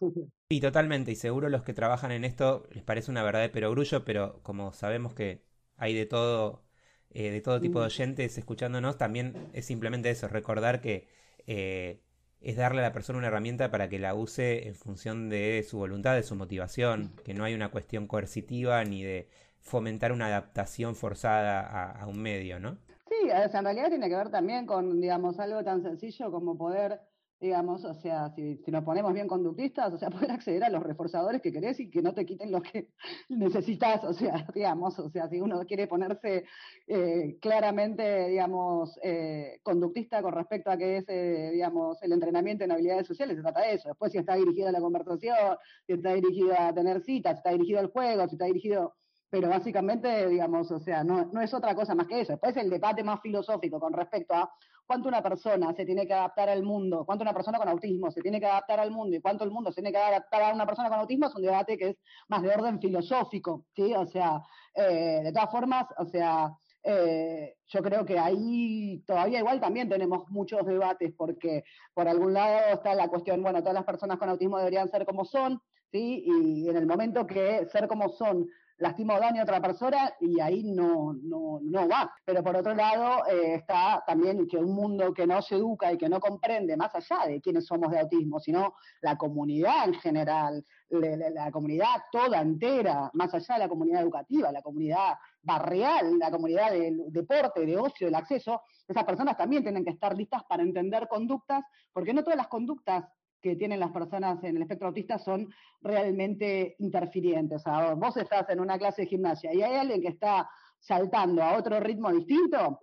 Y totalmente, y seguro los que trabajan en esto les parece una verdad de perogrullo, pero como sabemos que hay de todo, eh, de todo tipo de oyentes escuchándonos, también es simplemente eso, recordar que eh, es darle a la persona una herramienta para que la use en función de su voluntad, de su motivación, que no hay una cuestión coercitiva ni de fomentar una adaptación forzada a, un medio, ¿no? Sí, o sea, en realidad tiene que ver también con, digamos, algo tan sencillo como poder, digamos, o sea, si, nos ponemos bien conductistas, o sea, poder acceder a los reforzadores que querés y que no te quiten los que necesitas, o sea, digamos, o sea, si uno quiere ponerse eh, claramente, digamos, eh, conductista con respecto a qué es, eh, digamos, el entrenamiento en habilidades sociales, se trata de eso. Después si está dirigido a la conversación, si está dirigido a tener citas, si está dirigido al juego, si está dirigido pero básicamente, digamos, o sea, no, no, es otra cosa más que eso. Después el debate más filosófico con respecto a cuánto una persona se tiene que adaptar al mundo, cuánto una persona con autismo se tiene que adaptar al mundo y cuánto el mundo se tiene que adaptar a una persona con autismo es un debate que es más de orden filosófico, ¿sí? O sea, eh, de todas formas, o sea, eh, yo creo que ahí todavía igual también tenemos muchos debates porque por algún lado está la cuestión, bueno, todas las personas con autismo deberían ser como son, ¿sí? Y en el momento que ser como son lastima o daño a otra persona y ahí no, no, no va. Pero por otro lado eh, está también que un mundo que no se educa y que no comprende más allá de quiénes somos de autismo, sino la comunidad en general, la, comunidad toda entera, más allá de la comunidad educativa, la comunidad barrial, la comunidad del deporte, de ocio, del acceso, esas personas también tienen que estar listas para entender conductas, porque no todas las conductas que tienen las personas en el espectro autista son realmente interfirientes. O sea, vos estás en una clase de gimnasia y hay alguien que está saltando a otro ritmo distinto,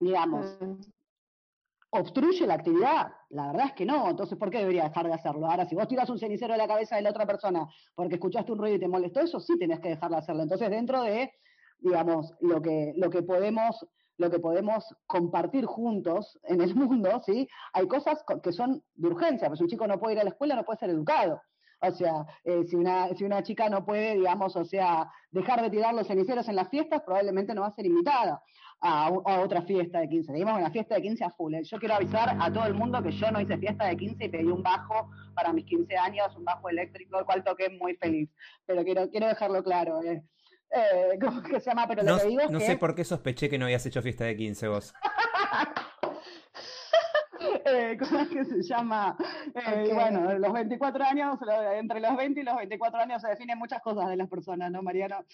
digamos, mm. obstruye la actividad. La verdad es que no, entonces ¿por qué debería dejar de hacerlo? Ahora, si vos tiras un cenicero de la cabeza de la otra persona porque escuchaste un ruido y te molestó, eso sí tenés que dejar de hacerlo. Entonces, dentro de, digamos, lo que, lo que podemos lo que podemos compartir juntos en el mundo, ¿sí? Hay cosas que son de urgencia, pues un chico no puede ir a la escuela, no puede ser educado. O sea, eh, si, una, si una chica no puede, digamos, o sea, dejar de tirar los ceniceros en las fiestas, probablemente no va a ser invitada a, otra fiesta de 15. Digamos, una fiesta de 15 a full. ¿eh? Yo quiero avisar a todo el mundo que yo no hice fiesta de 15 y pedí un bajo para mis 15 años, un bajo eléctrico, el cual toqué muy feliz. Pero quiero, quiero dejarlo claro. ¿eh? Eh, ¿Cómo que se llama? Pero no, lo que digo es no sé por qué sospeché que no habías hecho fiesta de 15 vos. eh, ¿Cómo es que se llama? Eh, Bueno, los 24 años, entre los 20 y los 24 años se definen muchas cosas de las personas, ¿no, Mariano?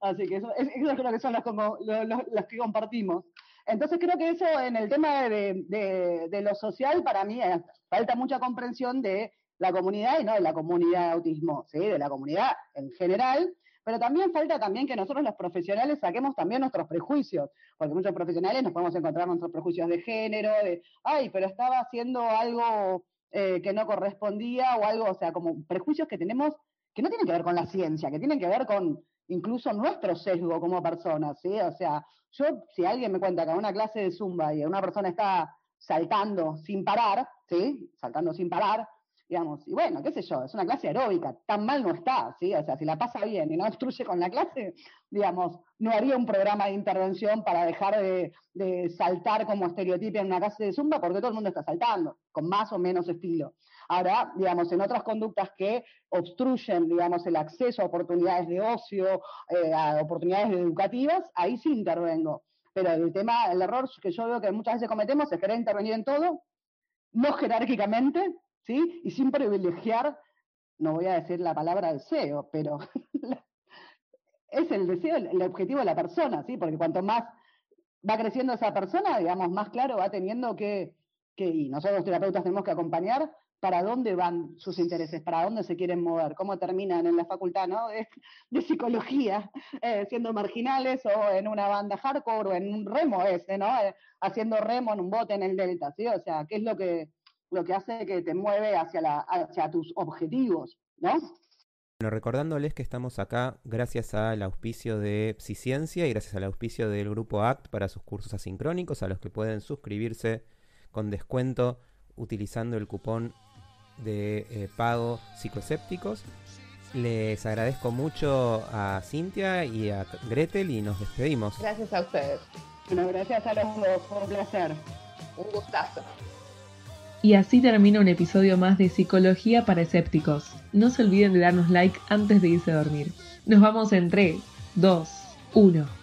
Así que eso, eso creo que son las, como, los, que compartimos. Entonces creo que eso en el tema de, de, de lo social, para mí es, falta mucha comprensión de la comunidad y no de la comunidad de autismo, ¿sí? de la comunidad en general, pero también falta también que nosotros los profesionales saquemos también nuestros prejuicios, porque muchos profesionales nos podemos encontrar nuestros prejuicios de género, de, ay, pero estaba haciendo algo eh, que no correspondía o algo, o sea, como prejuicios que tenemos que no tienen que ver con la ciencia, que tienen que ver con incluso nuestro sesgo como personas, ¿sí? O sea, yo, si alguien me cuenta que en una clase de Zumba y una persona está saltando sin parar, ¿sí? Saltando sin parar, digamos, y bueno, qué sé yo, es una clase aeróbica, tan mal no está, ¿sí? O sea, si la pasa bien y no obstruye con la clase, digamos, no haría un programa de intervención para dejar de, saltar como estereotipo en una clase de zumba, porque todo el mundo está saltando, con más o menos estilo. Ahora, digamos, en otras conductas que obstruyen, digamos, el acceso a oportunidades de ocio, eh, a oportunidades educativas, ahí sí intervengo. Pero el tema, el error que yo veo que muchas veces cometemos es querer intervenir en todo, no jerárquicamente, ¿sí? Y sin privilegiar, no voy a decir la palabra deseo, pero es el deseo, el objetivo de la persona, ¿sí? Porque cuanto más va creciendo esa persona, digamos, más claro va teniendo que, que, y nosotros los terapeutas tenemos que acompañar para dónde van sus intereses, para dónde se quieren mover, cómo terminan en la facultad ¿no? de, psicología, eh, siendo marginales o en una banda hardcore o en un remo ese, ¿no? Eh, haciendo remo en un bote en el delta, ¿sí? O sea, ¿qué es lo que, lo que hace que te mueve hacia, la, hacia tus objetivos, ¿no? Bueno, recordándoles que estamos acá gracias al auspicio de Psiciencia y gracias al auspicio del grupo ACT para sus cursos asincrónicos, a los que pueden suscribirse con descuento utilizando el cupón de eh, pago psicoescépticos. Les agradezco mucho a Cintia y a Gretel y nos despedimos. Gracias a ustedes. Bueno, gracias a los dos, fue un placer. Un gustazo. Y así termina un episodio más de Psicología para Escépticos. No se olviden de darnos like antes de irse a dormir. Nos vamos en 3, 2, 1.